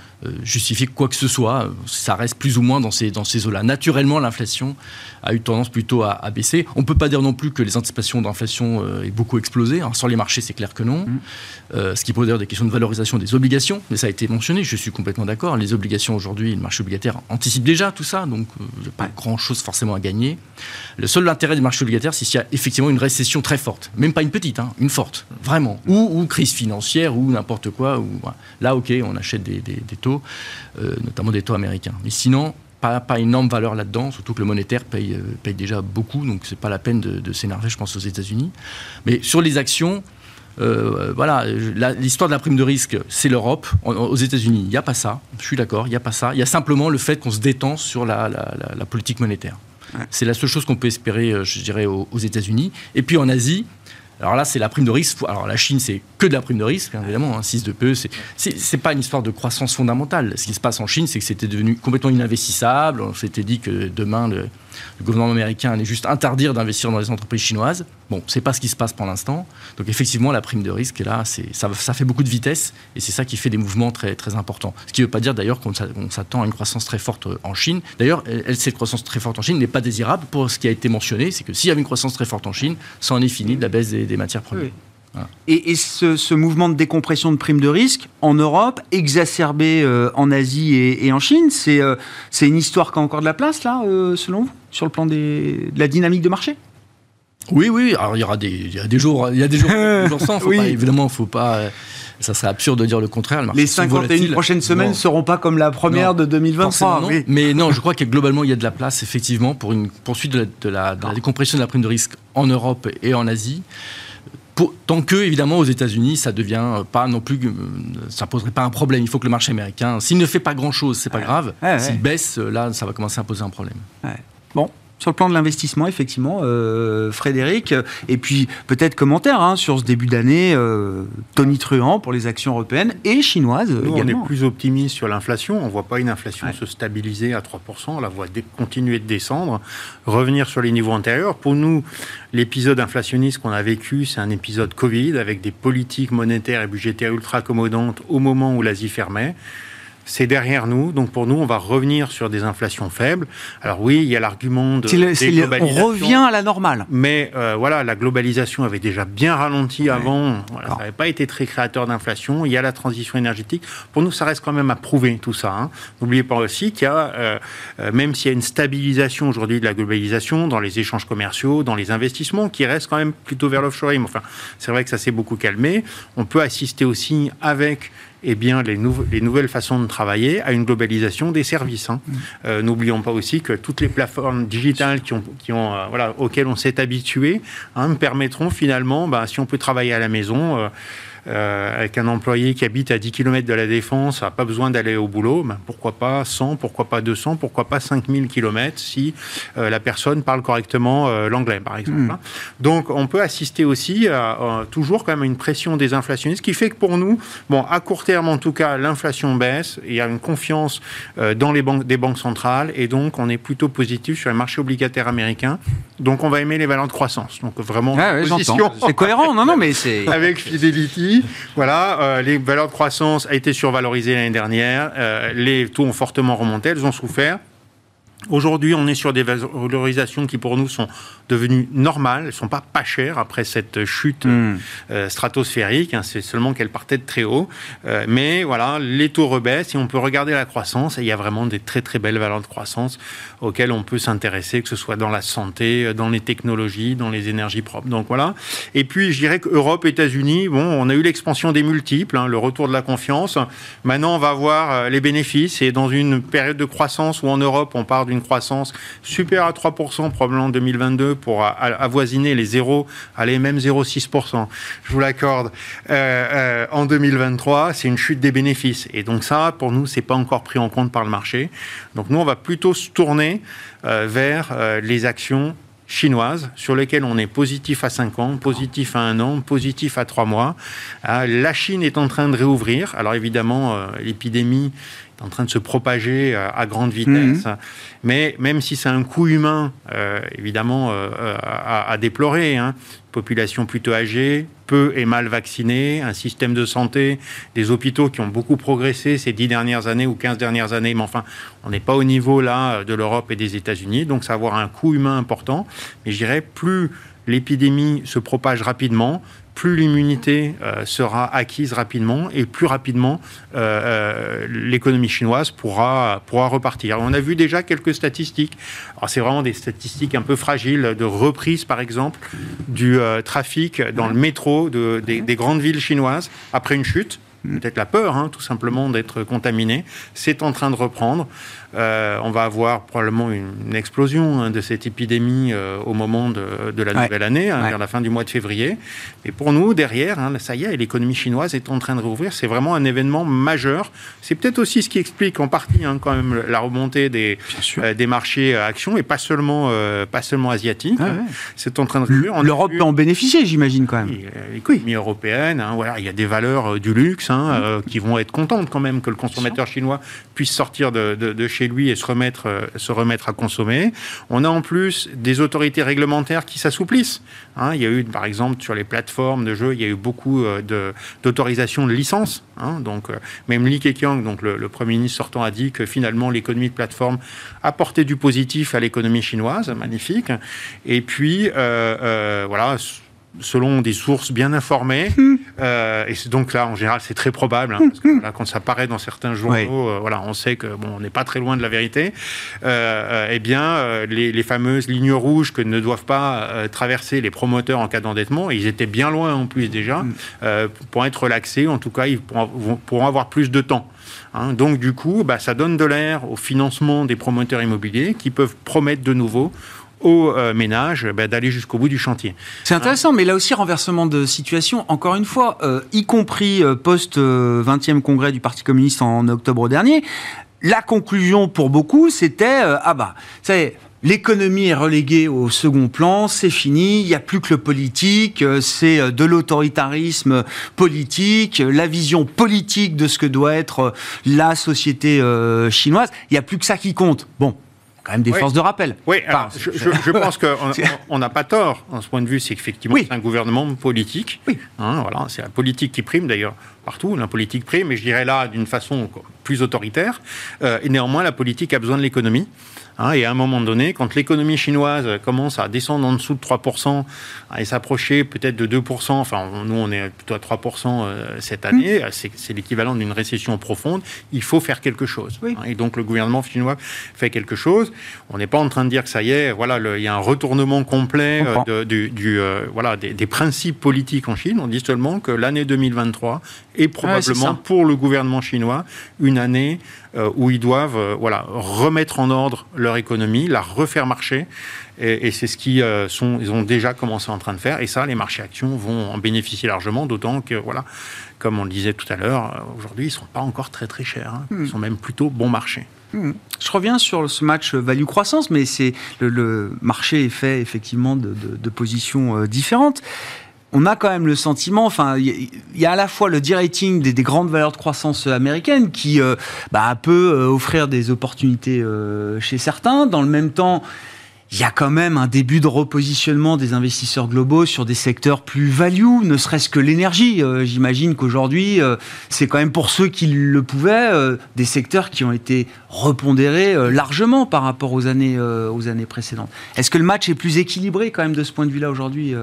justifier quoi que ce soit. Ça reste plus ou moins dans ces, dans ces eaux-là. Naturellement, l'inflation a eu tendance plutôt à, baisser. On ne peut pas dire non plus que les anticipations d'inflation euh, aient beaucoup explosé. Hein. Sur les marchés, c'est clair que non. Mm. ce qui pose d'ailleurs des questions de valorisation des obligations, mais ça a été mentionné, je suis complètement d'accord. Les obligations aujourd'hui, le marché obligataire anticipe déjà tout ça, donc il n'y a pas grand-chose forcément à gagner. Le seul intérêt du marché obligataire, c'est s'il y a effectivement une récession très forte, même pas une petite, hein, une forte, vraiment, ou, ou crise financière, ou n'importe quoi. Ou, Là, ok, on achète des, taux, euh, notamment des taux américains. Mais sinon, pas, pas énorme valeur là-dedans, surtout que le monétaire paye, paye déjà beaucoup, donc c'est pas la peine de, de s'énerver, je pense, aux États-Unis. Mais sur les actions, euh, voilà, l'histoire de la prime de risque, c'est l'Europe. Aux États-Unis, il n'y a pas ça. Je suis d'accord, il n'y a pas ça. Il y a simplement le fait qu'on se détend sur la, politique monétaire. C'est la seule chose qu'on peut espérer, euh, je dirais, aux, aux États-Unis. Et puis en Asie, alors là, c'est la prime de risque. Alors la Chine, c'est que de la prime de risque, évidemment. 6 hein, de PE, c'est pas une histoire de croissance fondamentale. Ce qui se passe en Chine, c'est que c'était devenu complètement ininvestissable. On s'était dit que demain, le, gouvernement américain allait juste interdire d'investir dans les entreprises chinoises. Bon, c'est pas ce qui se passe pour l'instant. Donc effectivement, la prime de risque, là, ça, ça fait beaucoup de vitesse et c'est ça qui fait des mouvements très, très importants. Ce qui ne veut pas dire d'ailleurs qu'on s'attend à une croissance très forte en Chine. D'ailleurs, cette croissance très forte en Chine n'est pas désirable pour ce qui a été mentionné, c'est que s'il y avait une croissance très forte en Chine, ça en est fini de la baisse des, matières premières. Et, ce, mouvement de décompression de primes de risque en Europe, exacerbé euh, en Asie et, en Chine, euh, c'est une histoire qui a encore de la place, là, euh, selon vous, sur le plan des, de la dynamique de marché? Oui, oui. Alors, il y aura des, il y a des jours, il y a des jours, <laughs> sans. Faut pas, évidemment, faut pas. Ça serait absurde de dire le contraire. Le les 51 prochaines semaines ne seront pas comme la première de 2023. Mais non, je crois que globalement, il y a de la place, effectivement, pour une poursuite de la décompression de la prime de risque en Europe et en Asie tant que, évidemment, aux États-Unis, ça devient pas non plus, euh, ça poserait pas un problème. Il faut que le marché américain, s'il ne fait pas grand-chose, c'est pas grave. s'il baisse, là, ça va commencer à poser un problème. Bon, sur le plan de l'investissement, effectivement, euh, Frédéric. Et puis, peut-être commentaire hein, sur ce début d'année euh, Tony Truant pour les actions européennes et chinoises Nous, également. On est plus optimiste sur l'inflation. On ne voit pas une inflation se stabiliser à 3%. On la voit continuer de descendre, revenir sur les niveaux antérieurs. Pour nous, l'épisode inflationniste qu'on a vécu, c'est un épisode Covid avec des politiques monétaires et budgétaires ultra accommodantes au moment où l'Asie fermait c'est derrière nous. Donc pour nous, on va revenir sur des inflations faibles. Alors oui, il y a l'argument de on revient à la normale. Mais euh, voilà, la globalisation avait déjà bien ralenti avant. ça n'avait pas été très créateur d'inflation. Il y a la transition énergétique. Pour nous, ça reste quand même à prouver tout ça. Hein. N'oubliez pas aussi qu'il y a, euh, euh, même s'il y a une stabilisation aujourd'hui de la globalisation dans les échanges commerciaux, dans les investissements, qui reste quand même plutôt vers l'offshoring. Enfin, c'est vrai que ça s'est beaucoup calmé. On peut assister aussi avec eh bien, les, les, nouvelles façons de travailler à une globalisation des services. Hein. Mm. Euh, n'oublions pas aussi que toutes les plateformes digitales qui ont, qui ont, euh, voilà, auxquelles on s'est habitué hein, permettront finalement, bah, si on peut travailler à la maison, euh, avec un employé qui habite à 10 km de la Défense, n'a pas besoin d'aller au boulot, ben pourquoi pas 100, pourquoi pas 200, pourquoi pas 5000 km si euh, la personne parle correctement euh, l'anglais, par exemple. Hmm. Hein. Donc on peut assister aussi à, toujours quand même à une pression des inflationnistes, ce qui fait que pour nous, bon, à court terme en tout cas, l'inflation baisse, il y a une confiance dans les banques, des banques centrales, et donc on est plutôt positif sur les marchés obligataires américains. Donc on va aimer les valeurs de croissance. Donc vraiment, ah c'est cohérent, non, non, mais c'est <laughs> avec Voilà, euh, les valeurs de croissance ont été survalorisées l'année dernière. Euh, les taux ont fortement remonté, elles ont souffert. Aujourd'hui, on est sur des valorisations qui, pour nous, sont devenues normales. Elles ne sont pas pas chères après cette chute hmm. euh, stratosphérique. Hein. c'est seulement qu'elles partaient de très haut. Euh, mais voilà, les taux rebaissent et on peut regarder la croissance. Et il y a vraiment des très très belles valeurs de croissance auxquelles on peut s'intéresser, que ce soit dans la santé, dans les technologies, dans les énergies propres. Donc voilà. Et puis, je dirais qu'Europe, États-Unis, bon, on a eu l'expansion des multiples, hein, le retour de la confiance. Maintenant, on va voir euh, les bénéfices. Et dans une période de croissance où en Europe, on part d'une une croissance supérieure à 3% probablement en 2022 pour avoisiner les 0, allez, même 0,6%, je vous l'accorde, euh, euh, en 2023, c'est une chute des bénéfices. Et donc ça, pour nous, c'est pas encore pris en compte par le marché. Donc nous, on va plutôt se tourner euh, vers les actions chinoises sur lesquelles on est positif à 5 ans, positif à 1 an, positif à 3 mois. la Chine est en train de réouvrir. Alors évidemment, l'épidémie en train de se propager euh, à grande vitesse. Mhm. Mais même si c'est un coût humain, euh, évidemment, euh, à, déplorer, hein, population plutôt âgée, peu et mal vaccinée, un système de santé, des hôpitaux qui ont beaucoup progressé ces dix dernières années ou 15 dernières années, mais enfin, on n'est pas au niveau là de l'Europe et des États-Unis, donc ça va avoir un coût humain important. Mais je dirais, plus l'épidémie se propage rapidement, plus l'immunité euh, sera acquise rapidement et plus rapidement euh, euh, l'économie chinoise pourra, repartir. On a vu déjà quelques statistiques. Alors c'est vraiment des statistiques un peu fragiles de reprise, par exemple, du trafic dans le métro de, des, grandes villes chinoises après une chute peut-être la peur, hein, tout simplement, d'être contaminé, c'est en train de reprendre. On va avoir probablement une, explosion hein, de cette épidémie au moment de, la nouvelle année, hein, vers la fin du mois de février. Et pour nous, derrière, hein, ça y est, l'économie chinoise est en train de rouvrir. C'est vraiment un événement majeur. C'est peut-être aussi ce qui explique en partie quand même la remontée des, des marchés actions et pas seulement, pas seulement asiatiques. C'est en train de rouvrir. L'Europe peut en bénéficier, j'imagine, quand même. L'économie européenne, voilà, il y a des valeurs du luxe mmh. qui vont être contentes quand même que le consommateur chinois puisse sortir de, chez lui et se remettre, euh, se remettre à consommer. On a en plus des autorités réglementaires qui s'assouplissent. Hein. il y a eu, par exemple, sur les plateformes de jeux, il y a eu beaucoup euh, d'autorisations de, de licences. Hein. donc, euh, même Li Keqiang, donc le, Premier ministre sortant, a dit que finalement l'économie de plateforme apportait du positif à l'économie chinoise. Magnifique. Et puis, voilà selon des sources bien informées. Hmm. Euh, et donc là, en général, c'est très probable, hein, parce que hmm. quand ça paraît dans certains journaux, euh, voilà, on sait que bon, on n'est pas très loin de la vérité. Euh, eh bien, les, fameuses lignes rouges que ne doivent pas traverser les promoteurs en cas d'endettement, ils étaient bien loin en plus déjà, hmm. pour être relaxés. En tout cas, ils pourront, avoir plus de temps. Hein. donc du coup, bah, ça donne de l'air au financement des promoteurs immobiliers qui peuvent promettre de nouveau aux euh, ménages bah, d'aller jusqu'au bout du chantier. C'est intéressant, mais là aussi, renversement de situation, encore une fois, euh, y compris euh, post-20e congrès du Parti communiste en octobre dernier, la conclusion pour beaucoup, c'était ah bah, c'est L'économie est reléguée au second plan, c'est fini, il n'y a plus que le politique, c'est de l'autoritarisme politique, la vision politique de ce que doit être la société chinoise, il n'y a plus que ça qui compte. Bon, quand même des forces de rappel. Oui, je, pense qu'on <laughs> n'a pas tort en ce point de vue, c'est qu'effectivement, c'est un gouvernement politique. Oui. Hein, voilà, c'est la politique qui prime d'ailleurs partout, la politique prime, mais je dirais là d'une façon plus autoritaire. Euh, et néanmoins, la politique a besoin de l'économie. Hein, et à un moment donné, quand l'économie chinoise commence à descendre en dessous de 3% et s'approcher peut-être de 2%, enfin nous on est plutôt à 3% euh, cette année, mmh. c'est l'équivalent d'une récession profonde, il faut faire quelque chose. Hein, et donc le gouvernement chinois fait quelque chose. On n'est pas en train de dire que ça y est, voilà, il y a un retournement complet euh, du, euh, voilà, des, des, principes politiques en Chine. On dit seulement que l'année 2023 est probablement pour le gouvernement chinois une année euh, où ils doivent euh, voilà, remettre en ordre leur économie, la refaire marcher. Et, c'est ce qu'ils euh, sont, ils ont déjà commencé en train de faire. Et ça, les marchés actions vont en bénéficier largement, d'autant que, voilà, comme on le disait tout à l'heure, aujourd'hui, ils ne sont pas encore très très chers. Hein. Ils hmm. sont même plutôt bon marché. Hmm. Je reviens sur ce match value-croissance, mais c'est le, marché est fait effectivement de, de positions différentes on a quand même le sentiment, enfin, il y, a à la fois le de-rating des, grandes valeurs de croissance américaines qui euh, bah, peut euh, offrir des opportunités euh, chez certains. Dans le même temps, il y a quand même un début de repositionnement des investisseurs globaux sur des secteurs plus value, ne serait-ce que l'énergie. Euh, j'imagine qu'aujourd'hui, euh, c'est quand même pour ceux qui le pouvaient, euh, des secteurs qui ont été repondérés largement par rapport aux années, aux années précédentes. Est-ce que le match est plus équilibré quand même de ce point de vue-là aujourd'hui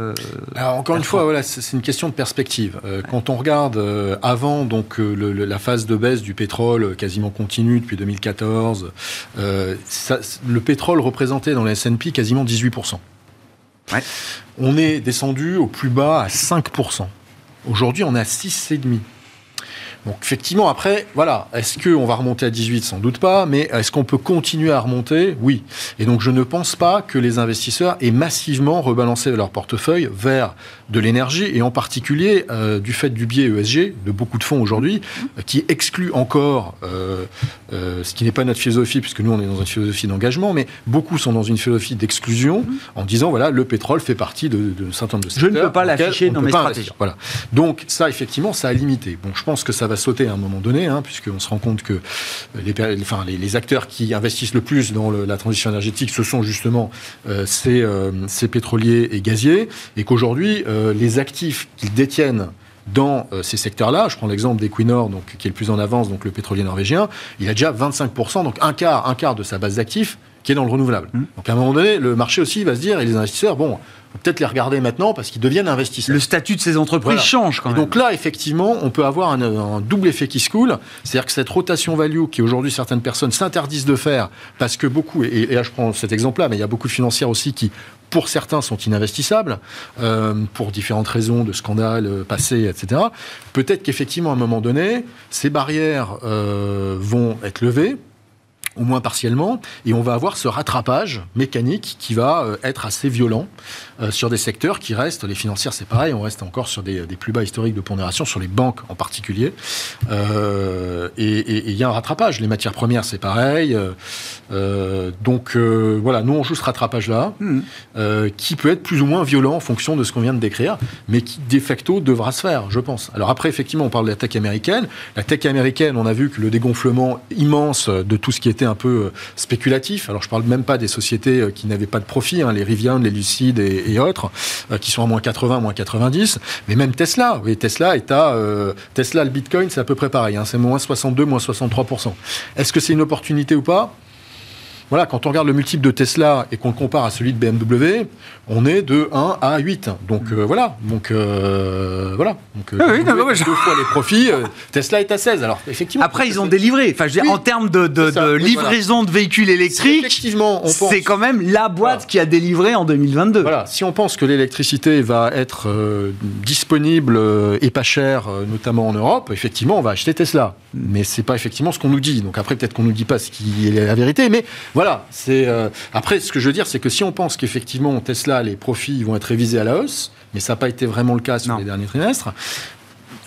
encore une fois, voilà, c'est une question de perspective. Quand on regarde avant donc la phase de baisse du pétrole quasiment continue depuis 2014, le pétrole représentait dans les SNP quasiment 18%. On est descendu au plus bas à 5%. Aujourd'hui, on est à 6,5%. Donc effectivement, après, voilà, est-ce qu'on va remonter à 18 Sans doute pas, mais est-ce qu'on peut continuer à remonter? Oui. Et donc je ne pense pas que les investisseurs aient massivement rebalancé leur portefeuille vers de l'énergie, et en particulier euh, du fait du biais ESG de beaucoup de fonds aujourd'hui, euh, qui exclut encore euh, ce qui n'est pas notre philosophie, puisque nous on est dans une philosophie d'engagement, mais beaucoup sont dans une philosophie d'exclusion en disant voilà, le pétrole fait partie de, de, un certain nombre de secteurs. Je ne peux pas l'afficher dans mes stratégies. Voilà. Donc ça, effectivement, ça a limité. Bon, je pense que ça va sauter à un moment donné, hein, puisqu'on se rend compte que les, enfin, les, acteurs qui investissent le plus dans la transition énergétique, ce sont justement ces, ces, pétroliers et gaziers, et qu'aujourd'hui, euh, les actifs qu'ils détiennent dans euh, ces secteurs-là, je prends l'exemple d'Equinor, donc qui est le plus en avance, donc le pétrolier norvégien, il a déjà 25%, donc un quart, un quart de sa base d'actifs qui est dans le renouvelable. Mmh. Donc à un moment donné, le marché aussi va se dire, et les investisseurs, bon, peut-être les regarder maintenant parce qu'ils deviennent investisseurs. Le statut de ces entreprises change quand même. donc là, effectivement, on peut avoir un, double effet qui se coule. C'est-à-dire que cette rotation value qui aujourd'hui certaines personnes s'interdisent de faire parce que beaucoup, et, là je prends cet exemple-là, mais il y a beaucoup de financières aussi qui pour certains, sont ininvestissables, euh, pour différentes raisons de scandales euh, passés, etc. Peut-être qu'effectivement, à un moment donné, ces barrières euh, vont être levées, au moins partiellement, et on va avoir ce rattrapage mécanique qui va euh, être assez violent euh, sur des secteurs qui restent, les financières c'est pareil, on reste encore sur des, plus bas historiques de pondération, sur les banques en particulier, euh, et il y a un rattrapage, les matières premières c'est pareil, donc voilà, nous on joue ce rattrapage-là, mmh. qui peut être plus ou moins violent en fonction de ce qu'on vient de décrire, mais qui de facto devra se faire, je pense. Alors après, effectivement, on parle de la tech américaine, la tech américaine, on a vu que le dégonflement immense de tout ce qui était un peu euh, spéculatif. Alors je parle même pas des sociétés euh, qui n'avaient pas de profit, hein, les Rivian, les Lucid et, autres, euh, qui sont à moins 80, moins 90. Mais même Tesla, oui, Tesla est à Tesla, le Bitcoin, c'est à peu près pareil. Hein, c'est moins 62, moins 63% Est-ce que c'est une opportunité ou pas? Voilà, quand on regarde le multiple de Tesla et qu'on le compare à celui de BMW, on est de 1 à 8. Donc euh, voilà. Donc euh, voilà. Donc, euh, deux fois les profits. Tesla est à 16. Alors effectivement. Après, ils ont délivré. Enfin, je veux dire, en termes de, livraison de véhicules électriques, c'est quand même la boîte qui a délivré en 2022. Voilà. Si on pense que l'électricité va être disponible et pas chère, notamment en Europe, effectivement, on va acheter Tesla. Mais c'est pas effectivement ce qu'on nous dit. Donc après, peut-être qu'on nous dit pas ce qui est la vérité, mais voilà voilà, c'est euh, après ce que je veux dire, c'est que si on pense qu'effectivement Tesla, les profits vont être révisés à la hausse, mais ça n'a pas été vraiment le cas sur les derniers trimestres.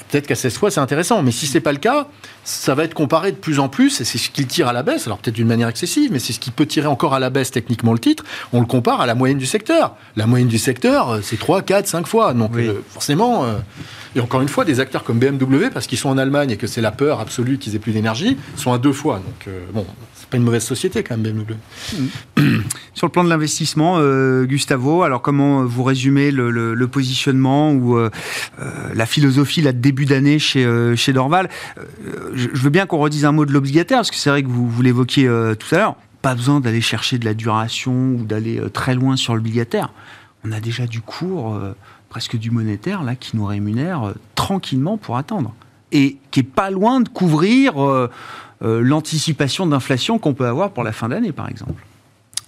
Peut-être qu'à cette fois c'est intéressant, mais si c'est pas le cas, ça va être comparé de plus en plus, et c'est ce qui tire à la baisse, alors peut-être d'une manière excessive, mais c'est ce qui peut tirer encore à la baisse techniquement le titre, on le compare à la moyenne du secteur. La moyenne du secteur, euh, c'est 3, 4, 5 fois. Donc euh, forcément, et encore une fois, des acteurs comme BMW, parce qu'ils sont en Allemagne et que c'est la peur absolue qu'ils aient plus d'énergie, sont à deux fois. Donc bon, une mauvaise société quand même, BMW. Mmh. <clears throat> Sur le plan de l'investissement, euh, Gustavo, alors comment vous résumez le, positionnement ou euh, euh, la philosophie là, de début d'année chez, chez Dorval? Je, veux bien qu'on redise un mot de l'obligataire, parce que c'est vrai que vous, vous l'évoquiez tout à l'heure. Pas besoin d'aller chercher de la duration ou d'aller très loin sur l'obligataire. On a déjà du cours, presque du monétaire, là, qui nous rémunère tranquillement pour attendre. Et qui est pas loin de couvrir euh, l'anticipation d'inflation qu'on peut avoir pour la fin d'année, par exemple.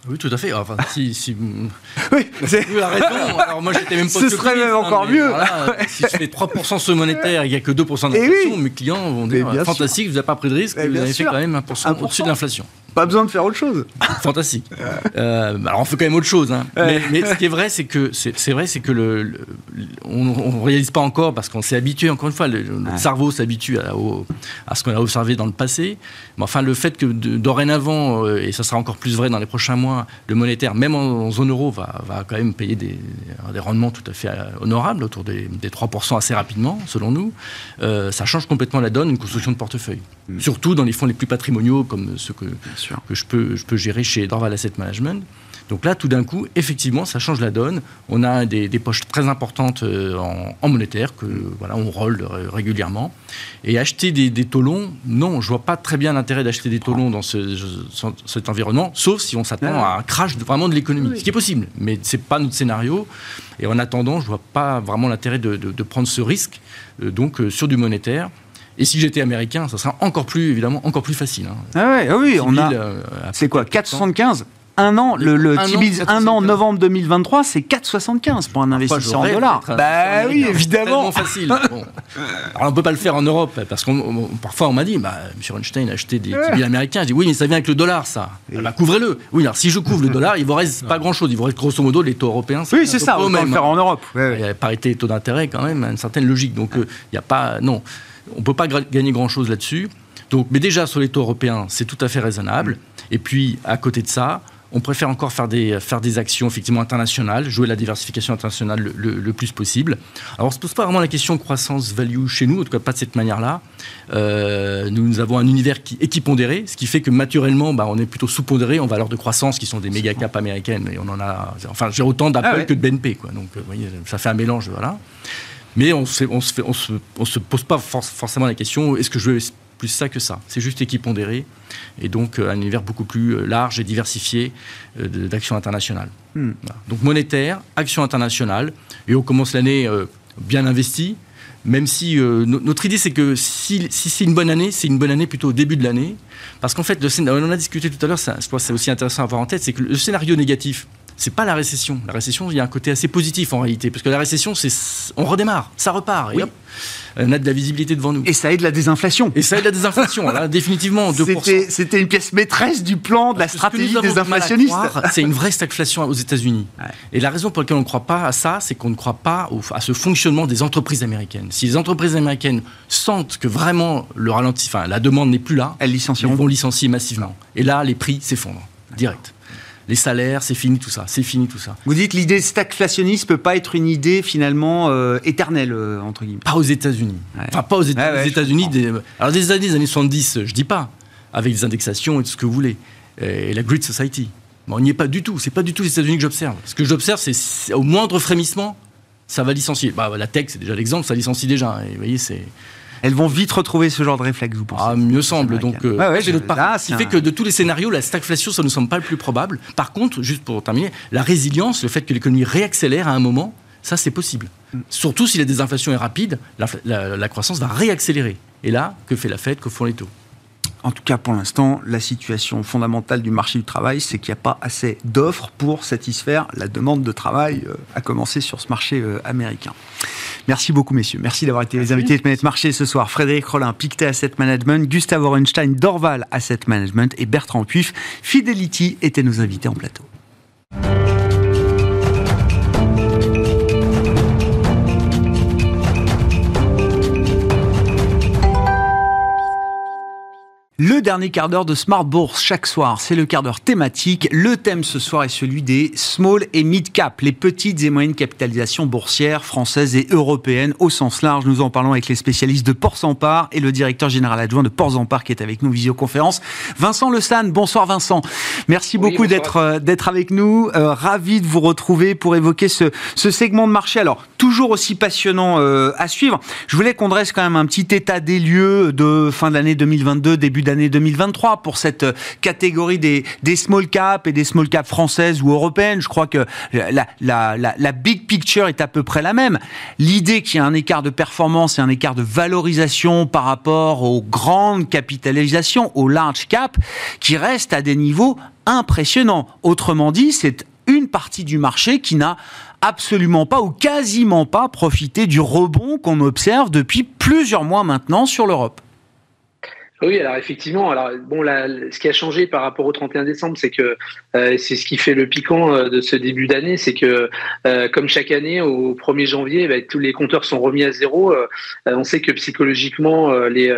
Oui, tout à fait. Enfin, si, si <laughs> oui, c'est la raison. Alors moi, j'étais même pas <laughs> Ce serait même encore mieux. <laughs> si je fais 3% sur monétaire et il n'y a que 2% d'inflation, mes clients vont dire fantastique, vous n'avez pas pris de risque, vous avez fait quand même 1%, au-dessus de l'inflation. Pas besoin de faire autre chose. <laughs> Fantastique. Euh, alors on fait quand même autre chose. Hein. Mais, ce qui est vrai, c'est que c'est vrai, c'est que le, on ne réalise pas encore parce qu'on s'est habitué. Encore une fois, le, cerveau s'habitue à, à, ce qu'on a observé dans le passé. Mais enfin, le fait que dorénavant, euh, et ça sera encore plus vrai dans les prochains mois, le monétaire, même en, zone euro, va, va, quand même payer des, des, rendements tout à fait euh, honorables, autour des, 3% assez rapidement, selon nous. ça change complètement la donne, une construction de portefeuille. Mm. Surtout dans les fonds les plus patrimoniaux, comme ceux que, que je, peux, je peux gérer chez Dorval Asset Management. Donc là, tout d'un coup, effectivement, ça change la donne. On a des, poches très importantes euh, en, monétaire que voilà, on roll régulièrement. Et acheter des, des taux longs, non, je vois pas très bien l'intérêt d'acheter des taux longs dans ce, cet environnement, sauf si on s'attend à un crash vraiment de l'économie, ce qui est possible, mais c'est pas notre scénario. Et en attendant, je vois pas vraiment l'intérêt de, prendre ce risque. Euh, donc euh, sur du monétaire. Et si j'étais américain, ça sera encore plus, évidemment, encore plus facile. Hein. Ah, ouais, ah oui, on a. Euh, c'est quoi 4,75 un an, le, le un, an, novembre 2023, c'est 4,75 pour un investisseur en dollars. Bah oui, évidemment. facile. Alors on peut pas le faire en Europe parce qu'on parfois on m'a dit, bah, M. Einstein a acheté des t américains. Je dis oui, mais ça vient avec le dollar, ça. Bah, couvrez-le. Oui, alors si je couvre le dollar, il vous reste pas grand chose. Il vous reste grosso modo les taux européens. Oui, c'est ça. On peut le faire en Europe. Il y a parité taux d'intérêt quand même, une certaine logique. Donc euh, il n'y a pas, non. On ne peut pas gagner grand-chose là-dessus. Donc, mais déjà, sur les taux européens, c'est tout à fait raisonnable. Et puis, à côté de ça, on préfère encore faire des, faire des actions effectivement internationales, jouer la diversification internationale le, plus possible. Alors, on ne se pose pas vraiment la question croissance-value chez nous, en tout cas pas de cette manière-là. Euh, nous, avons un univers qui, équipondéré, ce qui fait que naturellement, bah, on est plutôt sous-pondéré en valeurs de croissance qui sont des méga caps américaines. Et on en a, enfin, j'ai autant d'Apple ah que de BNP. Quoi. Donc, euh, vous voyez, ça fait un mélange, voilà. Mais on ne se, pose pas forcément la question est-ce que je veux plus ça que ça? C'est juste équipe pondérée et donc euh, un univers beaucoup plus euh, large et diversifié euh, d'action internationale. Hmm. Donc monétaire, action internationale, et on commence l'année bien investie. Même si notre idée c'est que si, c'est une bonne année, c'est une bonne année plutôt au début de l'année, parce qu'en fait, on en a discuté tout à l'heure, c'est aussi intéressant à avoir en tête, c'est que le scénario négatif c'est pas la récession. La récession, il y a un côté assez positif en réalité, parce que la récession, c'est on redémarre, ça repart, et hop, on a de la visibilité devant nous. Et ça aide la désinflation. Et ça aide la désinflation, là, <laughs> définitivement, 2%. C'était une pièce maîtresse du plan, de la stratégie des inflationnistes. C'est une vraie stagflation aux États-Unis. Et la raison pour laquelle on ne croit pas à ça, c'est qu'on ne croit pas à ce fonctionnement des entreprises américaines. Si les entreprises américaines sentent que vraiment le ralenti, enfin, la demande n'est plus là, elles licencieront. vont licencier massivement. Et là, les prix s'effondrent, direct les salaires, c'est fini tout ça, c'est fini tout ça. Vous dites l'idée stagflationniste peut pas être une idée finalement euh, éternelle euh, entre guillemets. Pas aux États-Unis. Enfin pas aux, États-Unis. Alors des années, des années 70, je dis pas, avec des indexations et tout ce que vous voulez, et la Great Society. Mais on n'y est pas du tout. C'est pas du tout les États-Unis que j'observe. Ce que j'observe, c'est au moindre frémissement, ça va licencier. Bah, la tech, c'est déjà l'exemple, ça licencie déjà. Et vous voyez, c'est elles vont vite retrouver ce genre de réflexe, vous pensez Ah, mieux semble. Donc, euh, ouais, j'ai d'autres Ce qui fait que de tous les scénarios, la stagflation, ça ne nous semble pas le plus probable. Par contre, juste pour terminer, la résilience, le fait que l'économie réaccélère à un moment, ça, c'est possible. Mm. Surtout si la désinflation est rapide, la, croissance va réaccélérer. Et là, que fait la Fed Que font les taux? En tout cas, pour l'instant, la situation fondamentale du marché du travail, c'est qu'il n'y a pas assez d'offres pour satisfaire la demande de travail, euh, à commencer sur ce marché euh, américain. Merci beaucoup, messieurs. Merci d'avoir été les invités de Planète Marché ce soir. Frédéric Rollin, Pictet Asset Management, Gustave Orenstein, Dorval Asset Management et Bertrand Puif, Fidelity étaient nos invités en plateau. Le dernier quart d'heure de Smart Bourse chaque soir, c'est le quart d'heure thématique. Le thème ce soir est celui des small et mid cap, les petites et moyennes capitalisations boursières françaises et européennes au sens large. Nous en parlons avec les spécialistes de Ports en Part et le directeur général adjoint de Ports en Part qui est avec nous visioconférence. Vincent Le San, bonsoir Vincent. Merci beaucoup d'être euh, d'être avec nous. Euh, ravi de vous retrouver pour évoquer ce, ce segment de marché. Alors toujours aussi passionnant euh, à suivre. Je voulais qu'on dresse quand même un petit état des lieux de fin d'année 2022, début d'année 2023 pour cette euh, catégorie des, small cap et des small cap françaises ou européennes. Je crois que la, big picture est à peu près la même. L'idée qu'il y a un écart de performance et un écart de valorisation par rapport aux grandes capitalisations, aux large cap, qui reste à des niveaux impressionnants. Autrement dit, c'est une partie du marché qui n'a absolument pas ou quasiment pas profité du rebond qu'on observe depuis plusieurs mois maintenant sur l'Europe. Oui, alors effectivement, alors bon, ce qui a changé par rapport au 31 décembre, c'est que euh, c'est ce qui fait le piquant euh, de ce début d'année, c'est que euh, comme chaque année, au 1er janvier, bah, tous les compteurs sont remis à zéro. on sait que psychologiquement, les,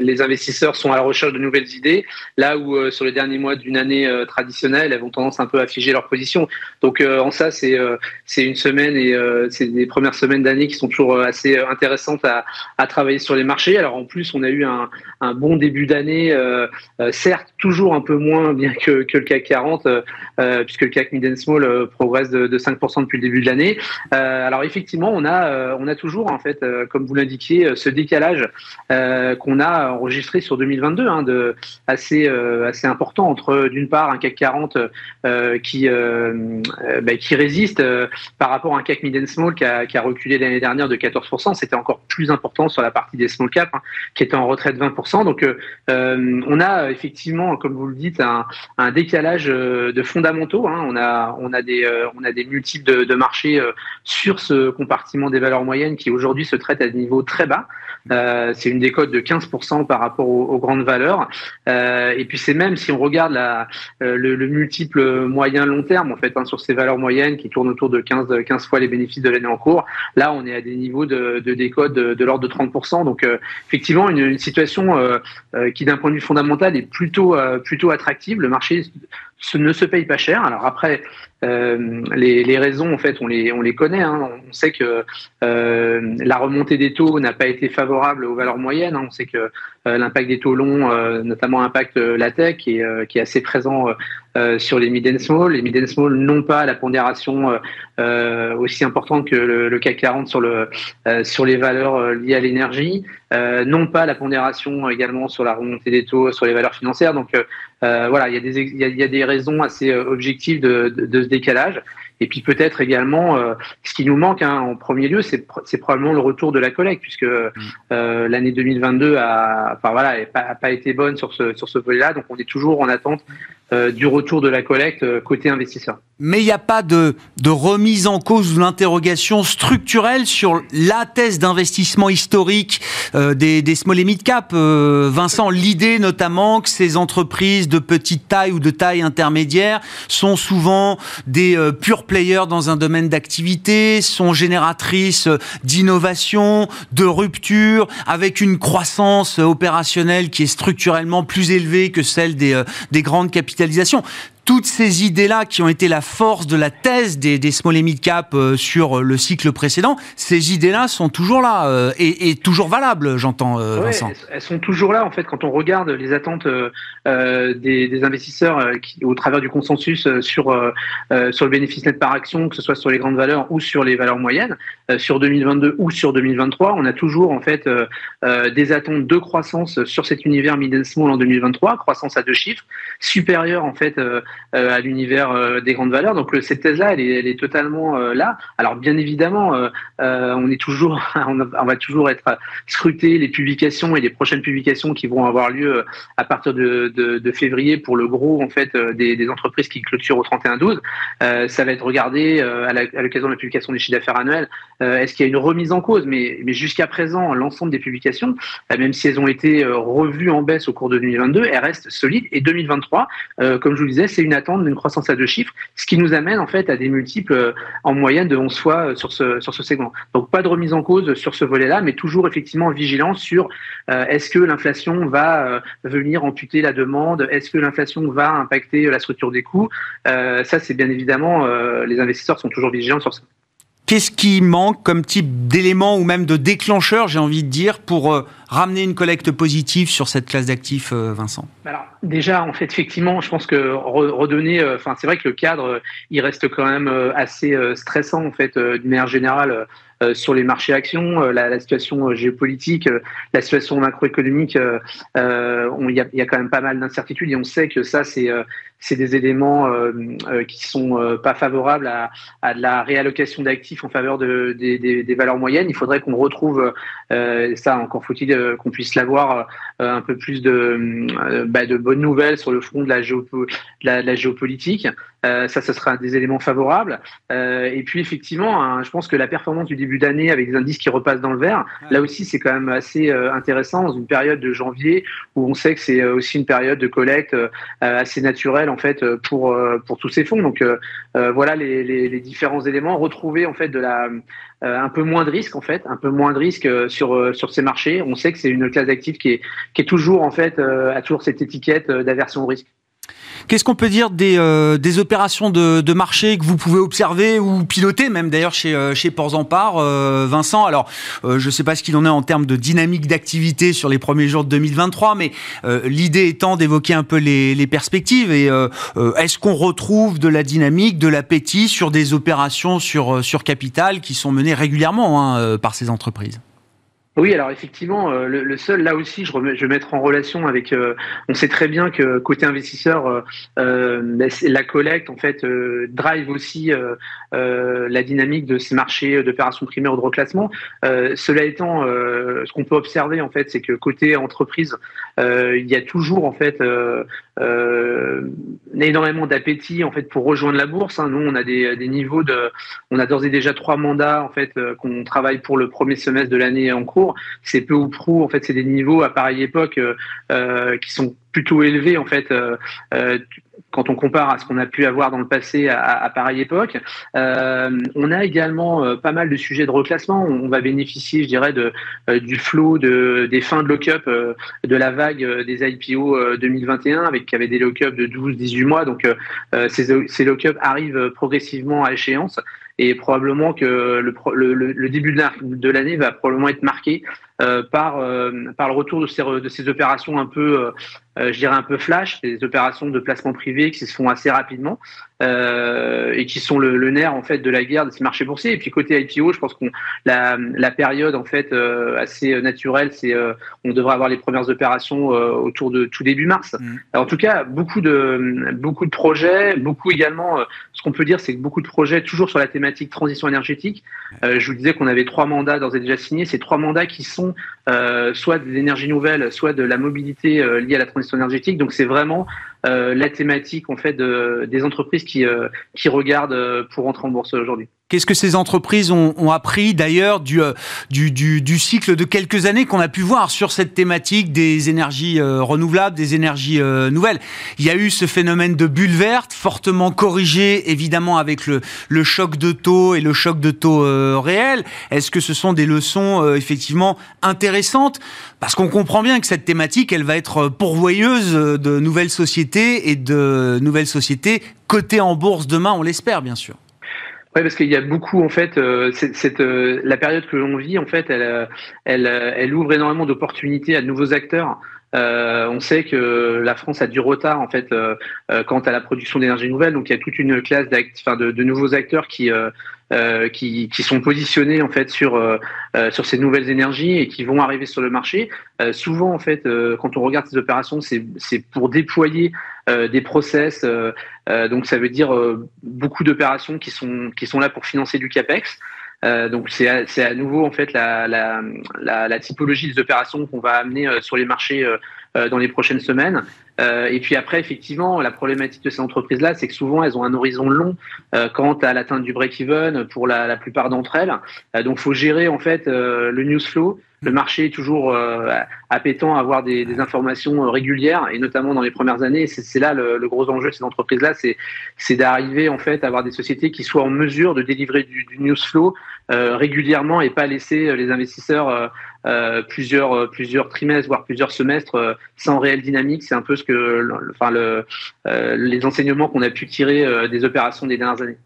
les investisseurs sont à la recherche de nouvelles idées, là où sur les derniers mois d'une année traditionnelle, elles ont tendance un peu à figer leur position. Donc en ça, c'est c'est une semaine et c'est des premières semaines d'année qui sont toujours assez intéressantes à, à travailler sur les marchés. Alors en plus, on a eu un, un bon début d'année, euh, euh, certes toujours un peu moins bien que, le CAC 40, euh, puisque le CAC Mid and Small progresse de, 5% depuis le début de l'année. alors effectivement, on a, on a toujours en fait, comme vous l'indiquiez, ce décalage qu'on a enregistré sur 2022, hein, de assez assez important entre d'une part un CAC 40 qui bah, qui résiste par rapport à un CAC Mid and Small qui a, qui a reculé l'année dernière de 14%. C'était encore plus important sur la partie des small cap hein, qui était en retrait de 20%. Donc euh, on a effectivement, comme vous le dites, un, décalage euh, de fondamentaux. Hein. On a on a des euh, on a des multiples de, de marchés sur ce compartiment des valeurs moyennes qui aujourd'hui se traitent à des niveaux très bas. C'est une décote de 15% par rapport aux, grandes valeurs. Et puis c'est même si on regarde le, multiple moyen long terme en fait hein, sur ces valeurs moyennes qui tournent autour de 15, 15 fois les bénéfices de l'année en cours. Là, on est à des niveaux de, de décote de, l'ordre de 30%. Donc effectivement, une situation qui d'un point de vue fondamental est plutôt plutôt attractive. Le marché ne se paye pas cher. Alors après, euh, les, raisons, en fait, on les, on les connaît. Hein. On sait que euh, la remontée des taux n'a pas été favorable aux valeurs moyennes. Hein. On sait que euh, l'impact des taux longs, notamment impacte la tech, qui est, assez présent sur les mid and small. Les mid and small n'ont pas la pondération aussi importante que le, CAC 40 sur, le, sur les valeurs liées à l'énergie, n'ont pas la pondération également sur la remontée des taux sur les valeurs financières. Donc voilà, il y, a des, il, y a, des raisons assez objectives de, de, de ce décalage. Et puis peut-être également, euh, ce qui nous manque hein, en premier lieu, c'est, probablement le retour de la collecte, puisque mm. euh, l'année 2022 a, enfin voilà, pas, pas été bonne sur ce sur ce volet-là. Donc on est toujours en attente du retour de la collecte côté investisseur mais il n'y a pas de, de, remise en cause ou d'interrogation structurelle sur la thèse d'investissement historique euh, des, des, small et mid cap. Euh, Vincent, l'idée notamment que ces entreprises de petite taille ou de taille intermédiaire sont souvent des euh, pure players dans un domaine d'activité, sont génératrices d'innovation, de rupture, avec une croissance opérationnelle qui est structurellement plus élevée que celle des, des grandes capitalisations toutes ces idées-là qui ont été la force de la thèse des, des small et mid cap euh, sur le cycle précédent, ces idées-là sont toujours là euh, et, et, toujours valables, j'entends euh, Vincent. Elles sont toujours là en fait quand on regarde les attentes des, des, investisseurs qui, au travers du consensus sur sur le bénéfice net par action, que ce soit sur les grandes valeurs ou sur les valeurs moyennes, sur 2022 ou sur 2023, on a toujours en fait des attentes de croissance sur cet univers mid and small en 2023, croissance à deux chiffres, supérieure en fait à l'univers euh, des grandes valeurs. Donc cette thèse-là, elle est, totalement euh, là. Alors bien évidemment, on est toujours, <laughs> on, va toujours être scruté les publications et les prochaines publications qui vont avoir lieu à partir de, février pour le gros en fait des, entreprises qui clôturent au 31-12. ça va être regardé à l'occasion de la publication des chiffres d'affaires annuels. Est-ce qu'il y a une remise en cause? Mais, mais jusqu'à présent, l'ensemble des publications, même si elles ont été revues en baisse au cours de 2022, elles restent solides. Et 2023, comme je vous le disais, c'est une attente d'une croissance à deux chiffres, ce qui nous amène en fait à des multiples euh, en moyenne de 11 fois euh, sur ce, sur ce segment. Donc pas de remise en cause sur ce volet-là, mais toujours effectivement vigilant sur euh, est-ce que l'inflation va venir amputer la demande, est-ce que l'inflation va impacter la structure des coûts? ça, c'est bien évidemment, les investisseurs sont toujours vigilants sur ça. Qu'est-ce qui manque comme type d'élément ou même de déclencheur, j'ai envie de dire, pour euh, ramener une collecte positive sur cette classe d'actifs, euh, Vincent? Alors déjà, en fait, effectivement, je pense que redonner, euh, enfin, c'est vrai que le cadre, il reste quand même assez stressant, en fait, d'une manière générale. sur les marchés actions, la, situation géopolitique, la situation macroéconomique, il y, y, a, quand même pas mal d'incertitudes et on sait que ça, c'est c'est des éléments euh, euh, qui sont euh, pas favorables à, à de la réallocation d'actifs en faveur de, des, des, des, valeurs moyennes. Il faudrait qu'on retrouve ça. Encore faut-il qu'on puisse l'avoir un peu plus de, bah, de bonnes nouvelles sur le front de la, géopo la, la géopolitique. ça, ce sera des éléments favorables. et puis effectivement, hein, je pense que la performance du début d'année avec des indices qui repassent dans le vert, là aussi, c'est quand même assez intéressant dans une période de janvier où on sait que c'est aussi une période de collecte assez naturelle en fait euh, pour euh, pour tous ces fonds. Donc euh, voilà les, différents éléments. Retrouver en fait de un peu moins de risque en fait, un peu moins de risque sur ces marchés. On sait que c'est une classe d'actifs qui est qui est toujours en fait a toujours cette étiquette d'aversion au risque. Qu'est-ce qu'on peut dire des, euh, des opérations de, marché que vous pouvez observer ou piloter, même d'ailleurs chez, euh, chez Porzampar, euh, Vincent? Alors, je ne sais pas ce qu'il en est en termes de dynamique d'activité sur les premiers jours de 2023, mais l'idée étant d'évoquer un peu les, les perspectives. Et est-ce qu'on retrouve de la dynamique, de l'appétit sur des opérations sur, sur capital qui sont menées régulièrement hein, par ces entreprises? Oui, alors effectivement, euh, le, seul, là aussi, je, vais mettre en relation avec. Euh, on sait très bien que côté investisseur, euh, la collecte en fait drive aussi la dynamique de ces marchés d'opérations primaires ou de reclassement. cela étant, ce qu'on peut observer en fait, c'est que côté entreprise, il y a toujours en fait énormément d'appétit en fait pour rejoindre la bourse. Hein. Nous, on a des, des, niveaux de, on a d'ores et déjà trois mandats en fait qu'on travaille pour le premier semestre de l'année en cours c'est peu ou prou. En fait, c'est des niveaux à pareille époque euh, euh, qui sont plutôt élevés en fait euh, quand on compare à ce qu'on a pu avoir dans le passé à, pareille époque. on a également pas mal de sujets de reclassement. On va bénéficier, je dirais, du flot de, des fins de lock-up de la vague des IPO 2021 avec qui avait des lock-up de 12-18 mois. Donc ces, ces lock-up arrivent progressivement à échéance et probablement que le, le, le début de l'année va probablement être marqué euh, par euh, par le retour de ces de ces opérations un peu euh, je dirais un peu flash, des opérations de placement privé qui se font assez rapidement et qui sont le, le, nerf en fait de la guerre de ces marchés boursiers. Et puis côté IPO, je pense qu'on la, la période en fait assez naturelle, c'est on devrait avoir les premières opérations autour de tout début mars. Mmh. Alors, en tout cas, beaucoup de beaucoup de projets, beaucoup également ce qu'on peut dire, c'est que beaucoup de projets, toujours sur la thématique transition énergétique, je vous disais qu'on avait trois mandats d'ores et déjà signés. Ces trois mandats qui sont soit des énergies nouvelles, soit de la mobilité liée à la transition énergétique. Donc c'est vraiment la thématique en fait des entreprises qui, qui regardent pour entrer en bourse aujourd'hui. Qu'est-ce que ces entreprises ont, appris d'ailleurs euh, du, du, cycle de quelques années qu'on a pu voir sur cette thématique des énergies euh, renouvelables, des énergies euh, nouvelles? Il y a eu ce phénomène de bulle verte, fortement corrigé évidemment avec le, le choc de taux et le choc de taux réel. Est-ce que ce sont des leçons effectivement intéressantes? Parce qu'on comprend bien que cette thématique, elle va être pourvoyeuse de nouvelles sociétés et de nouvelles sociétés cotées en bourse demain, on l'espère bien sûr. Oui, parce qu'il y a beaucoup en fait, euh, euh, la période que l'on vit en fait, elle, euh, elle, elle ouvre énormément d'opportunités à de nouveaux acteurs. On sait que la France a du retard en fait quant à la production d'énergie nouvelle, donc il y a toute une classe enfin, de, de, nouveaux acteurs qui euh, qui, qui, sont positionnés en fait sur euh, euh, sur ces nouvelles énergies et qui vont arriver sur le marché. souvent en fait, quand on regarde ces opérations, c'est c'est pour déployer des process. donc ça veut dire beaucoup d'opérations qui sont qui sont là pour financer du capex. Euh, donc c'est à, à, nouveau en fait la, la, la, la typologie des opérations qu'on va amener sur les marchés euh, dans les prochaines semaines. Euh, et puis après, effectivement, la problématique de ces entreprises-là, c'est que souvent, elles ont un horizon long euh, quant à l'atteinte du break-even pour la, la plupart d'entre elles. donc, faut gérer en fait le news flow. Le marché est toujours appétant à avoir des, des, informations régulières, et notamment dans les premières années. C'est là le, le, gros enjeu de ces entreprises-là, c'est d'arriver en fait à avoir des sociétés qui soient en mesure de délivrer du, du news flow régulièrement et pas laisser les investisseurs euh, plusieurs, euh, plusieurs trimestres, voire plusieurs semestres euh, sans réelle dynamique. C'est un peu ce que, enfin, le, les enseignements qu'on a pu tirer des opérations des dernières années.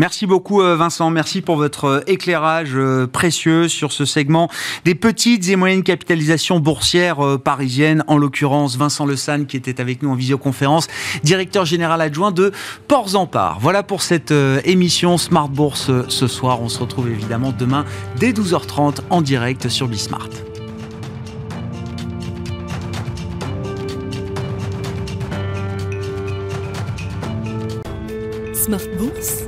Merci beaucoup Vincent, merci pour votre éclairage précieux sur ce segment des petites et moyennes capitalisations boursières parisiennes, en l'occurrence Vincent Le San qui était avec nous en visioconférence, directeur général adjoint de Ports en Part. Voilà pour cette émission Smart Bourse ce soir. On se retrouve évidemment demain dès 12h30 en direct sur Bismart. Smart Bourse